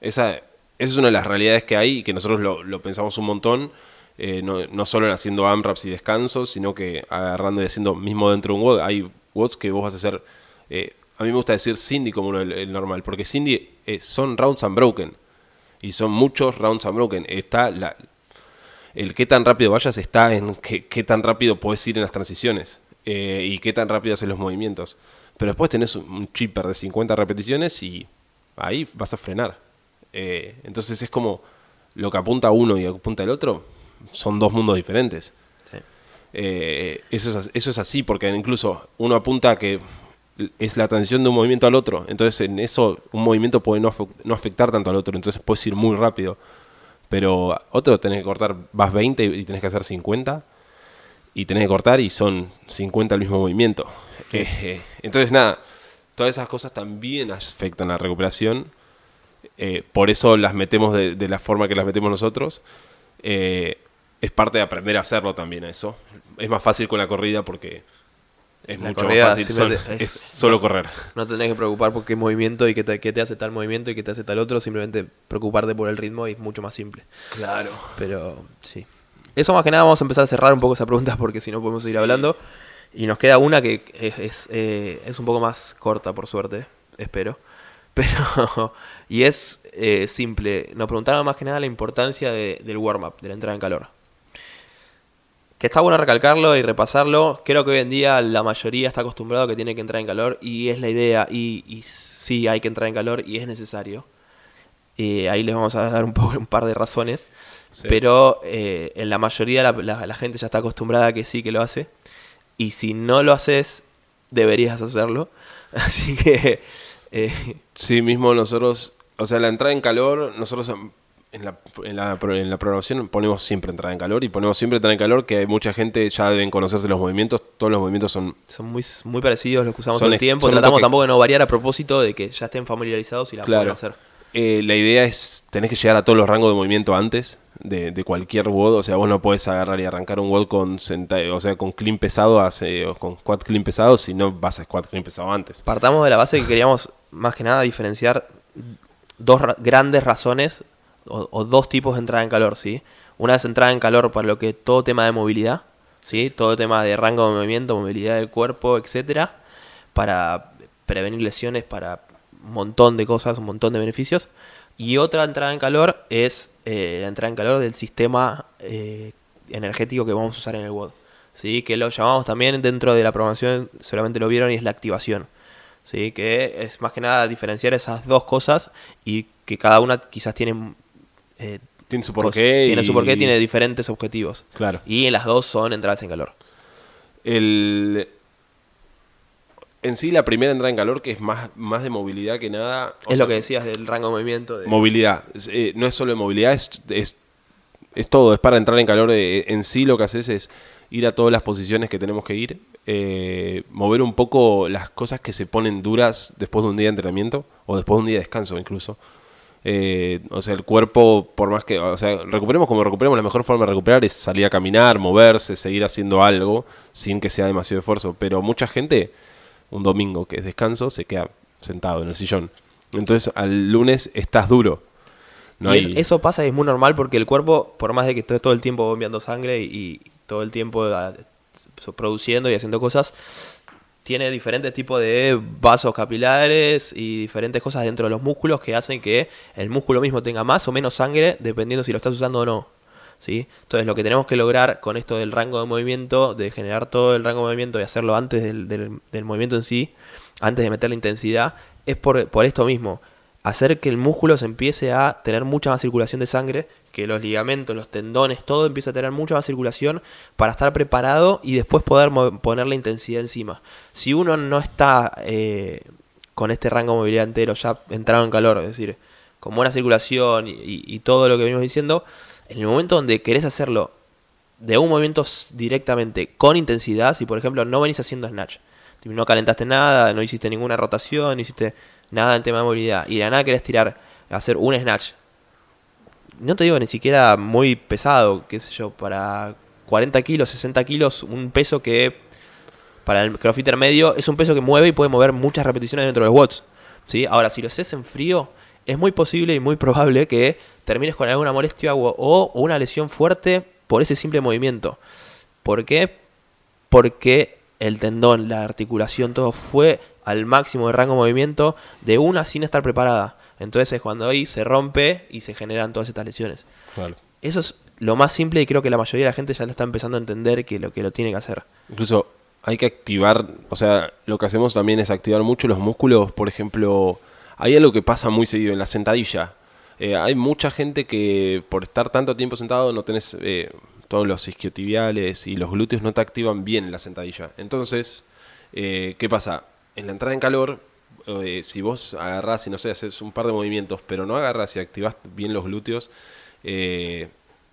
Speaker 2: Esa, esa es una de las realidades que hay y que nosotros lo, pensamos un montón, eh, no, no solo en haciendo AMRAPs y descansos, sino que agarrando y haciendo mismo dentro de un WOD. Hay WODs que vos vas a hacer, eh, a mí me gusta decir Cindy como el, el normal, porque Cindy son rounds unbroken y son muchos rounds unbroken. Está la, el qué tan rápido vayas está en qué, qué tan rápido puedes ir en las transiciones eh, y qué tan rápido haces los movimientos. Pero después tenés un, chipper de 50 repeticiones y ahí vas a frenar. Eh, entonces es como lo que apunta uno y apunta el otro son dos mundos diferentes.
Speaker 1: Sí.
Speaker 2: Eh, eso, es, eso es así, porque incluso uno apunta a que es la transición de un movimiento al otro. Entonces en eso un movimiento puede no, no afectar tanto al otro, entonces puedes ir muy rápido. Pero otro tenés que cortar, vas 20 y tenés que hacer 50 y tenés que cortar y son 50 el mismo movimiento. Eh, eh, entonces nada, todas esas cosas también afectan la recuperación. Eh, por eso las metemos de, de la forma que las metemos nosotros. Es parte de aprender a hacerlo también eso. Es más fácil con la corrida porque es
Speaker 1: La
Speaker 2: mucho
Speaker 1: corrida
Speaker 2: más fácil. Solo, es
Speaker 1: es-
Speaker 2: solo correr.
Speaker 1: No te tenés que preocupar por qué movimiento y qué te, qué te hace tal movimiento y qué te hace tal otro. Simplemente preocuparte por el ritmo y es mucho más simple.
Speaker 2: Claro.
Speaker 1: Pero sí. Eso más que nada vamos a empezar a cerrar un poco esa pregunta porque si no podemos seguir hablando. Y nos queda una que es, es, eh, es un poco más corta, por suerte, espero. (laughs) Pero, y es eh, simple. Nos preguntaron más que nada la importancia de- del warm-up, de la entrada en calor. Que está bueno recalcarlo y repasarlo. Creo que hoy en día la mayoría está acostumbrado a que tiene que entrar en calor y es la idea. Y, y sí, hay que entrar en calor y es necesario. Eh, ahí les vamos a dar un, poco- un par de razones.
Speaker 2: Sí.
Speaker 1: Pero eh, en la mayoría la, la- la gente ya está acostumbrada a que sí que lo hace. Y si no lo haces, deberías hacerlo. (laughs) Así que... eh,
Speaker 2: Sí, mismo nosotros, o sea, la entrada en calor, nosotros en la, en la, en la programación ponemos siempre entrada en calor y ponemos siempre entrada en calor que mucha gente ya deben conocerse los movimientos, todos los movimientos son...
Speaker 1: son muy, muy parecidos los que usamos todo el tiempo. Tratamos
Speaker 2: toque-
Speaker 1: tampoco de no variar a propósito de que ya estén familiarizados y la puedan hacer.
Speaker 2: Eh, la idea es, tenés que llegar a todos los rangos de movimiento antes, de, de cualquier WOD. O sea, vos no podés agarrar y arrancar un WOD con, o sea, con clean pesado, hace, o con squat clean pesado, si no vas a squat clean pesado antes.
Speaker 1: Partamos de la base que queríamos más que nada diferenciar dos ra- grandes razones o, o dos tipos de entrada en calor, ¿sí? Una es entrada en calor para lo que todo tema de movilidad, ¿sí? Todo tema de rango de movimiento, movilidad del cuerpo, etcétera, para prevenir lesiones, para un montón de cosas, un montón de beneficios. Y otra entrada en calor es eh, la entrada en calor del sistema eh, energético que vamos a usar en el WOD. ¿sí? Que lo llamamos también dentro de la programación, seguramente lo vieron, y es la activación. ¿sí? Que es más que nada diferenciar esas dos cosas y que cada una quizás tiene... eh,
Speaker 2: Tiene su porqué.
Speaker 1: Tiene su
Speaker 2: y-
Speaker 1: porqué, tiene diferentes objetivos.
Speaker 2: Claro.
Speaker 1: Y las dos son entradas en calor.
Speaker 2: El, en sí, la primera entrada en calor, que es más, más de movilidad que nada. o
Speaker 1: es
Speaker 2: sea,
Speaker 1: lo que decías del rango de movimiento. De...
Speaker 2: Movilidad. Eh, no es solo de movilidad, es, es, es todo. Es para entrar en calor. eh, en sí, lo que haces es ir a todas las posiciones que tenemos que ir. eh, mover un poco las cosas que se ponen duras después de un día de entrenamiento o después de un día de descanso, incluso. O sea, el cuerpo, por más que, o sea, recuperemos como recuperemos, la mejor forma de recuperar es salir a caminar, moverse, seguir haciendo algo sin que sea demasiado esfuerzo. Pero mucha gente, un domingo que es descanso, se queda sentado en el sillón. Entonces al lunes estás duro. No hay-
Speaker 1: eso pasa y es muy normal porque el cuerpo, por más de que esté todo el tiempo bombeando sangre y, y todo el tiempo ah, produciendo y haciendo cosas, tiene diferentes tipos de vasos capilares y diferentes cosas dentro de los músculos que hacen que el músculo mismo tenga más o menos sangre dependiendo si lo estás usando o no. ¿Sí? Entonces lo que tenemos que lograr con esto del rango de movimiento, de generar todo el rango de movimiento y hacerlo antes del, movimiento en sí, antes de meter la intensidad, es por, esto mismo. Hacer que el músculo se empiece a tener mucha más circulación de sangre, que los ligamentos, los tendones, todo empieza a tener mucha más circulación para estar preparado y después poder poner la intensidad encima. Si uno no está eh, con este rango de movilidad entero ya entrado en calor, es decir, con buena circulación y, y- y todo lo que venimos diciendo, en el momento donde querés hacerlo de un movimiento directamente con intensidad, si por ejemplo no venís haciendo snatch, no calentaste nada, no hiciste ninguna rotación, no hiciste nada en tema de movilidad, y de nada querés tirar, hacer un snatch, no te digo ni siquiera muy pesado, qué sé yo, para 40 kilos, 60 kilos, un peso que para el crossfitter medio es un peso que mueve y puede mover muchas repeticiones dentro de los watts. ¿sí? Ahora, si lo haces en frío, es muy posible y muy probable que termines con alguna molestia o, o una lesión fuerte por ese simple movimiento. ¿Por qué? Porque el tendón, la articulación, todo fue al máximo de rango de movimiento de una sin estar preparada. Entonces es cuando ahí se rompe y se generan todas estas lesiones. Eso es lo más simple y creo que la mayoría de la gente ya lo está empezando a entender que lo que lo tiene que hacer.
Speaker 2: Incluso hay que activar, o sea, lo que hacemos también es activar mucho los músculos. Por ejemplo, hay algo que pasa muy seguido en la sentadilla. Eh, hay mucha gente que por estar tanto tiempo sentado no tenés eh, todos los isquiotibiales y los glúteos no te activan bien en la sentadilla. Entonces, eh, ¿qué pasa? En la entrada en calor, si vos agarrás y no sé, haces un par de movimientos, pero no agarrás y activás bien los glúteos,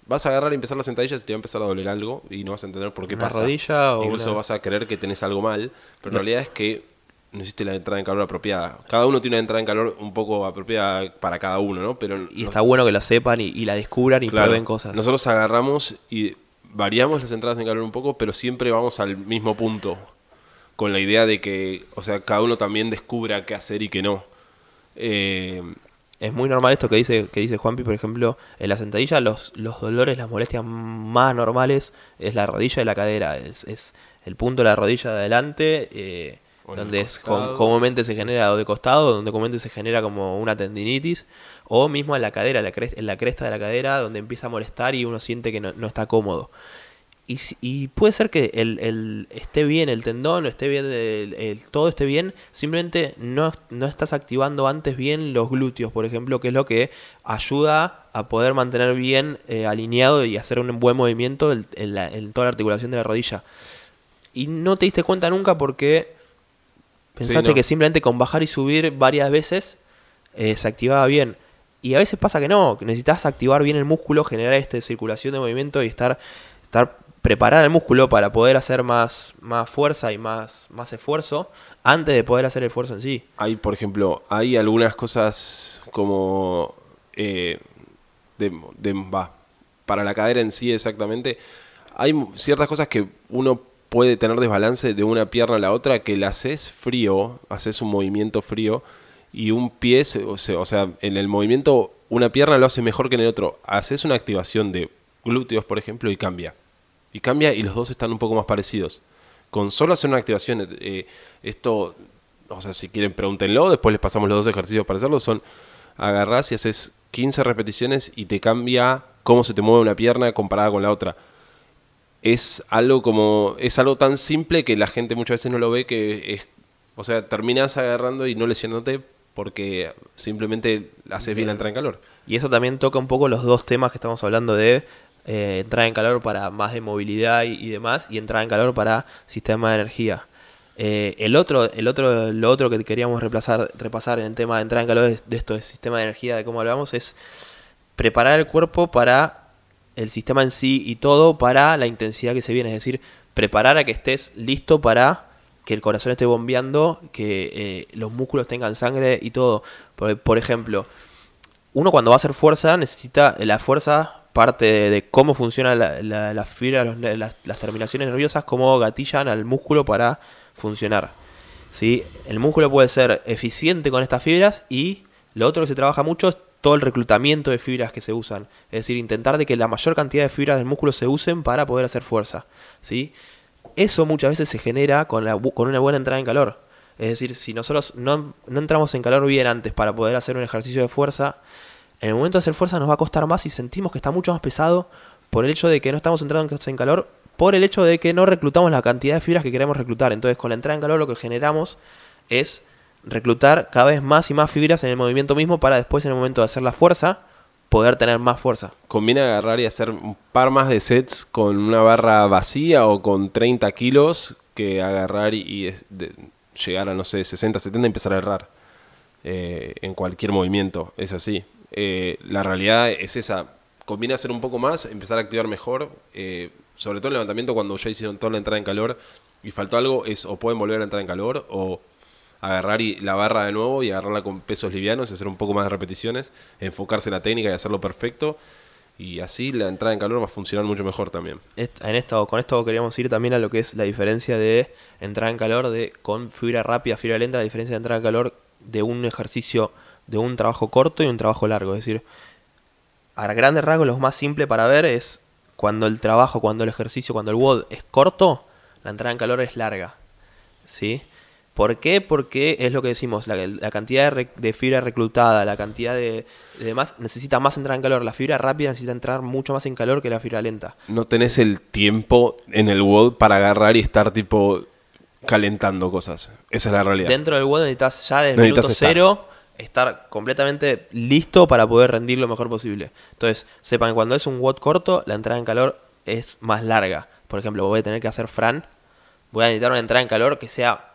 Speaker 2: vas a agarrar y empezar la sentadilla y te va a empezar a doler algo y no vas a entender por qué
Speaker 1: Una
Speaker 2: pasa.
Speaker 1: rodilla o
Speaker 2: Incluso
Speaker 1: una-
Speaker 2: vas a creer que tenés algo mal, pero en
Speaker 1: No.
Speaker 2: realidad es que no hiciste la entrada en calor apropiada. Cada uno tiene una entrada en calor un poco apropiada para cada uno, ¿no? Pero
Speaker 1: Y
Speaker 2: nos-
Speaker 1: está bueno que lo sepan y, y la descubran y
Speaker 2: claro,
Speaker 1: prueben cosas.
Speaker 2: Nosotros agarramos y variamos las entradas en calor un poco, pero siempre vamos al mismo punto. Con la idea de que, o sea, cada uno también descubra qué hacer y qué no. Eh,
Speaker 1: Es muy normal esto que dice, que dice Juanpi, por ejemplo, en la sentadilla los, los dolores, las molestias más normales es la rodilla y la cadera. Es, es el punto de la rodilla de adelante, eh, donde es, comúnmente se genera, o de costado, donde comúnmente se genera como una tendinitis, o mismo en la cadera, la en la cresta de la cadera, donde empieza a molestar y uno siente que no, no está cómodo. Y, puede ser que el, el- esté bien el tendón, esté bien el, el- todo esté bien, simplemente no, no estás activando antes bien los glúteos, por ejemplo, que es lo que ayuda a poder mantener bien eh, alineado y hacer un buen movimiento en, en la- en toda la articulación de la rodilla. Y no te diste cuenta nunca porque pensaste
Speaker 2: no.
Speaker 1: que simplemente con bajar y subir varias veces eh, se activaba bien. Y a veces pasa que no, que necesitas activar bien el músculo, generar esta circulación de movimiento y estar, estar preparar el músculo para poder hacer más, más fuerza y más, más esfuerzo antes de poder hacer el esfuerzo en sí.
Speaker 2: hay, por ejemplo, hay algunas cosas como... eh, de, de- va, para la cadera en sí exactamente, hay ciertas cosas que uno puede tener desbalance de una pierna a la otra, que la haces frío, haces un movimiento frío, y un pie, o sea, o sea, en el movimiento una pierna lo hace mejor que en el otro. Haces una activación de glúteos, por ejemplo, y cambia. Y cambia y los dos están un poco más parecidos. Con solo hacer una activación, eh, esto, o sea, si quieren pregúntenlo, después les pasamos los dos ejercicios para hacerlo, son agarrás y haces 15 repeticiones y te cambia cómo se te mueve una pierna comparada con la otra. Es algo como, es algo tan simple que la gente muchas veces no lo ve que es, o sea, terminas agarrando y no lesionándote porque simplemente haces bien la entrada en calor.
Speaker 1: Y eso también toca un poco los dos temas que estamos hablando de eh, en calor para más de movilidad y, demás, y entrada en calor para sistema de energía. Eh, el otro, el otro, lo otro que queríamos repasar, repasar en el tema de entrada en calor de, esto de sistema de energía, de cómo hablamos, es preparar el cuerpo para el sistema en sí y todo para la intensidad que se viene. Es decir, preparar a que estés listo para que el corazón esté bombeando, que eh, los músculos tengan sangre y todo. Por, ejemplo, uno cuando va a hacer fuerza necesita la fuerza parte de, cómo funciona la, la, fibra, las, terminaciones nerviosas, cómo gatillan al músculo para funcionar. ¿sí? El músculo puede ser eficiente con estas fibras y lo otro que se trabaja mucho es todo el reclutamiento de fibras que se usan. Es decir, intentar de que la mayor cantidad de fibras del músculo se usen para poder hacer fuerza. ¿sí? eso muchas veces se genera con, con una buena entrada en calor. Es decir, si nosotros no, entramos en calor bien antes para poder hacer un ejercicio de fuerza, en el momento de hacer fuerza nos va a costar más y sentimos que está mucho más pesado por el hecho de que no estamos entrando en calor, por el hecho de que no reclutamos la cantidad de fibras que queremos reclutar. Entonces, con la entrada en calor lo que generamos es reclutar cada vez más y más fibras en el movimiento mismo para después en el momento de hacer la fuerza poder tener más fuerza.
Speaker 2: Conviene agarrar y hacer un par más de sets con una barra vacía o con 30 kilos que agarrar y, llegar a, no sé, 60, 70 y empezar a errar eh, en cualquier movimiento. Es así. Eh, la realidad es esa. Conviene hacer un poco más, empezar a activar mejor. Eh, sobre todo el levantamiento cuando ya hicieron toda la entrada en calor y faltó algo, es o pueden volver a entrar en calor o agarrar y la barra de nuevo y agarrarla con pesos livianos y hacer un poco más de repeticiones, enfocarse en la técnica y hacerlo perfecto. Y así la entrada en calor va a funcionar mucho mejor también.
Speaker 1: En esto, con esto queríamos ir también a lo que es la diferencia de entrada en calor de con fibra rápida, fibra lenta, la diferencia de entrada en calor de un ejercicio, de un trabajo corto y un trabajo largo. Es decir, a grandes rasgos lo más simple para ver es cuando el trabajo, cuando el ejercicio, cuando el WOD es corto, la entrada en calor es larga. ¿Sí? ¿Por qué? Porque es lo que decimos, la, cantidad de, fibra reclutada, la cantidad de, demás, necesita más entrar en calor. La fibra rápida necesita entrar mucho más en calor que la fibra lenta.
Speaker 2: No tenés el tiempo en el WOD para agarrar y estar tipo calentando cosas. Esa es la realidad.
Speaker 1: Dentro del WOD necesitas ya desde el minuto cero estar completamente listo para poder rendir lo mejor posible. Entonces, sepan cuando es un WOD corto, la entrada en calor es más larga. Por ejemplo, voy a tener que hacer Fran. Voy a necesitar una entrada en calor que sea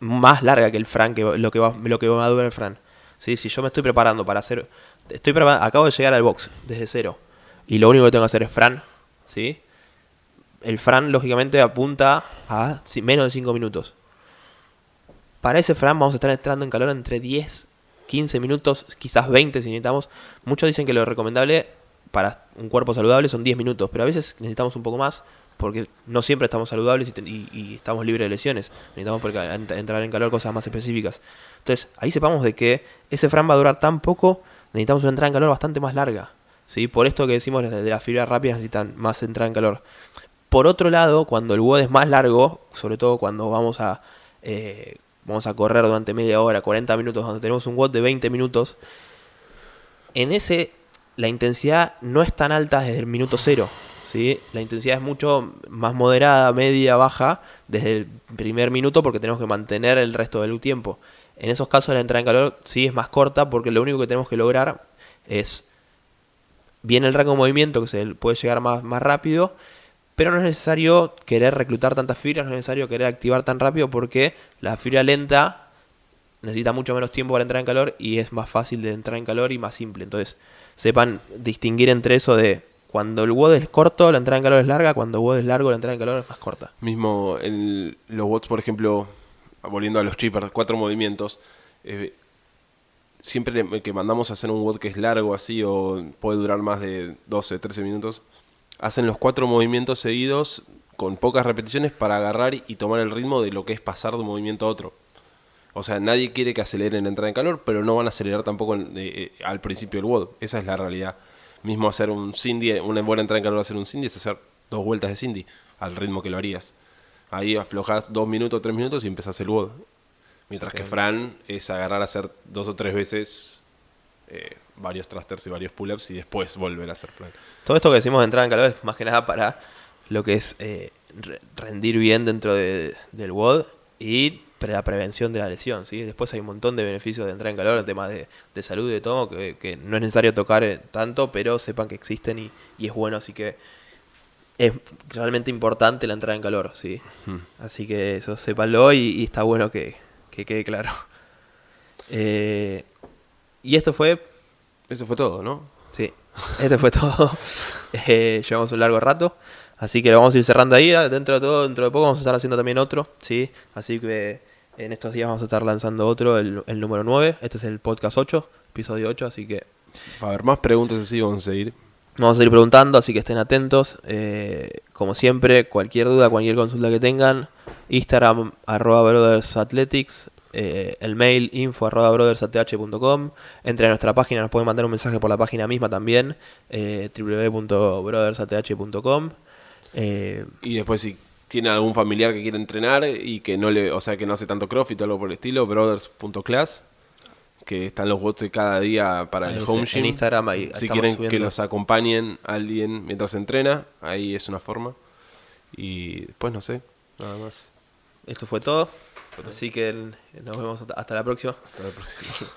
Speaker 1: más larga que el Fran, que lo que va, lo que va a durar el Fran. ¿Sí? Si yo me estoy preparando para hacer... Estoy acabo de llegar al box desde cero. Y lo único que tengo que hacer es Fran. ¿Sí? El Fran, lógicamente, apunta a menos de 5 minutos. Para ese Fran vamos a estar entrando en calor entre 10, 15 minutos, quizás 20 si necesitamos. Muchos dicen que lo recomendable para un cuerpo saludable son 10 minutos, pero a veces necesitamos un poco más porque no siempre estamos saludables y, estamos libres de lesiones. Necesitamos entrar en calor cosas más específicas. Entonces, ahí sepamos de que ese fran va a durar tan poco, necesitamos una entrada en calor bastante más larga. ¿sí? Por esto que decimos de las fibras rápidas necesitan más entrada en calor. Por otro lado, cuando el WOD es más largo, sobre todo cuando vamos a, eh, vamos a correr durante media hora, 40 minutos, donde tenemos un WOD de 20 minutos, en ese la intensidad no es tan alta desde el minuto cero. La intensidad es mucho más moderada, media, baja, desde el primer minuto porque tenemos que mantener el resto del tiempo. En esos casos la entrada en calor sí es más corta porque lo único que tenemos que lograr es bien el rango de movimiento que se puede llegar más, más rápido, pero no es necesario querer reclutar tantas fibras, no es necesario querer activar tan rápido porque la fibra lenta necesita mucho menos tiempo para entrar en calor y es más fácil de entrar en calor y más simple. Entonces, sepan distinguir entre eso de cuando el WOD es corto, la entrada en calor es larga. Cuando el WOD es largo, la entrada en calor es más corta.
Speaker 2: Mismo en los WODs, por ejemplo, volviendo a los chippers, cuatro movimientos. Eh, siempre que mandamos a hacer un WOD que es largo así o puede durar más de 12, 13 minutos, hacen los cuatro movimientos seguidos con pocas repeticiones para agarrar y tomar el ritmo de lo que es pasar de un movimiento a otro. O sea, nadie quiere que aceleren la entrada en calor, pero no van a acelerar tampoco eh, eh, al principio del WOD. Esa es la realidad. Mismo hacer un Cindy, una buena entrada en calor hacer un Cindy es hacer dos vueltas de Cindy al ritmo que lo harías. Ahí aflojas dos minutos, tres minutos y empezás el WOD. Mientras que Fran es agarrar a hacer dos o tres veces eh, varios thrusters y varios pull-ups y después volver a hacer Fran.
Speaker 1: Todo esto que decimos de entrar en calor es más que nada para lo que es eh, re- rendir bien dentro de- del WOD y pre- la prevención de la lesión. ¿sí? Después hay un montón de beneficios de entrar en calor en temas de, de salud y de todo, que, que no es necesario tocar eh, tanto, pero sepan que existen y, y es bueno, así que es realmente importante la entrada en calor. ¿sí? Así que eso sépanlo y, y está bueno que, que quede claro. (laughs) Eh, y esto fue
Speaker 2: Eso fue todo, ¿no?
Speaker 1: Sí, este fue todo. (laughs) Eh, llevamos un largo rato. Así que lo vamos a ir cerrando ahí. Ah, Dentro de todo, dentro de poco vamos a estar haciendo también otro. ¿sí? Así que en estos días vamos a estar lanzando otro, el, el número 9. Este es el podcast 8, episodio 8. Así que
Speaker 2: Va a haber más preguntas así, vamos a seguir.
Speaker 1: vamos a ir preguntando, así que estén atentos. Eh, como siempre, cualquier duda, cualquier consulta que tengan, Instagram arroba brothers athletics, eh, el mail info arroba brothersath.com. Entre a nuestra página, nos pueden mandar un mensaje por la página misma también, eh, www.brothersath.com. Eh,
Speaker 2: Y después si tiene algún familiar que quiere entrenar y que no le, o sea, que no hace tanto CrossFit o algo por el estilo, brothers.class, que están los bots de cada día para
Speaker 1: Ahí
Speaker 2: el home
Speaker 1: en
Speaker 2: gym.
Speaker 1: Instagram ahí
Speaker 2: si quieren que los acompañen alguien mientras entrena, ahí es una forma. Y después no sé, nada más.
Speaker 1: esto fue todo. Así que nos vemos hasta la próxima.
Speaker 2: Hasta la próxima.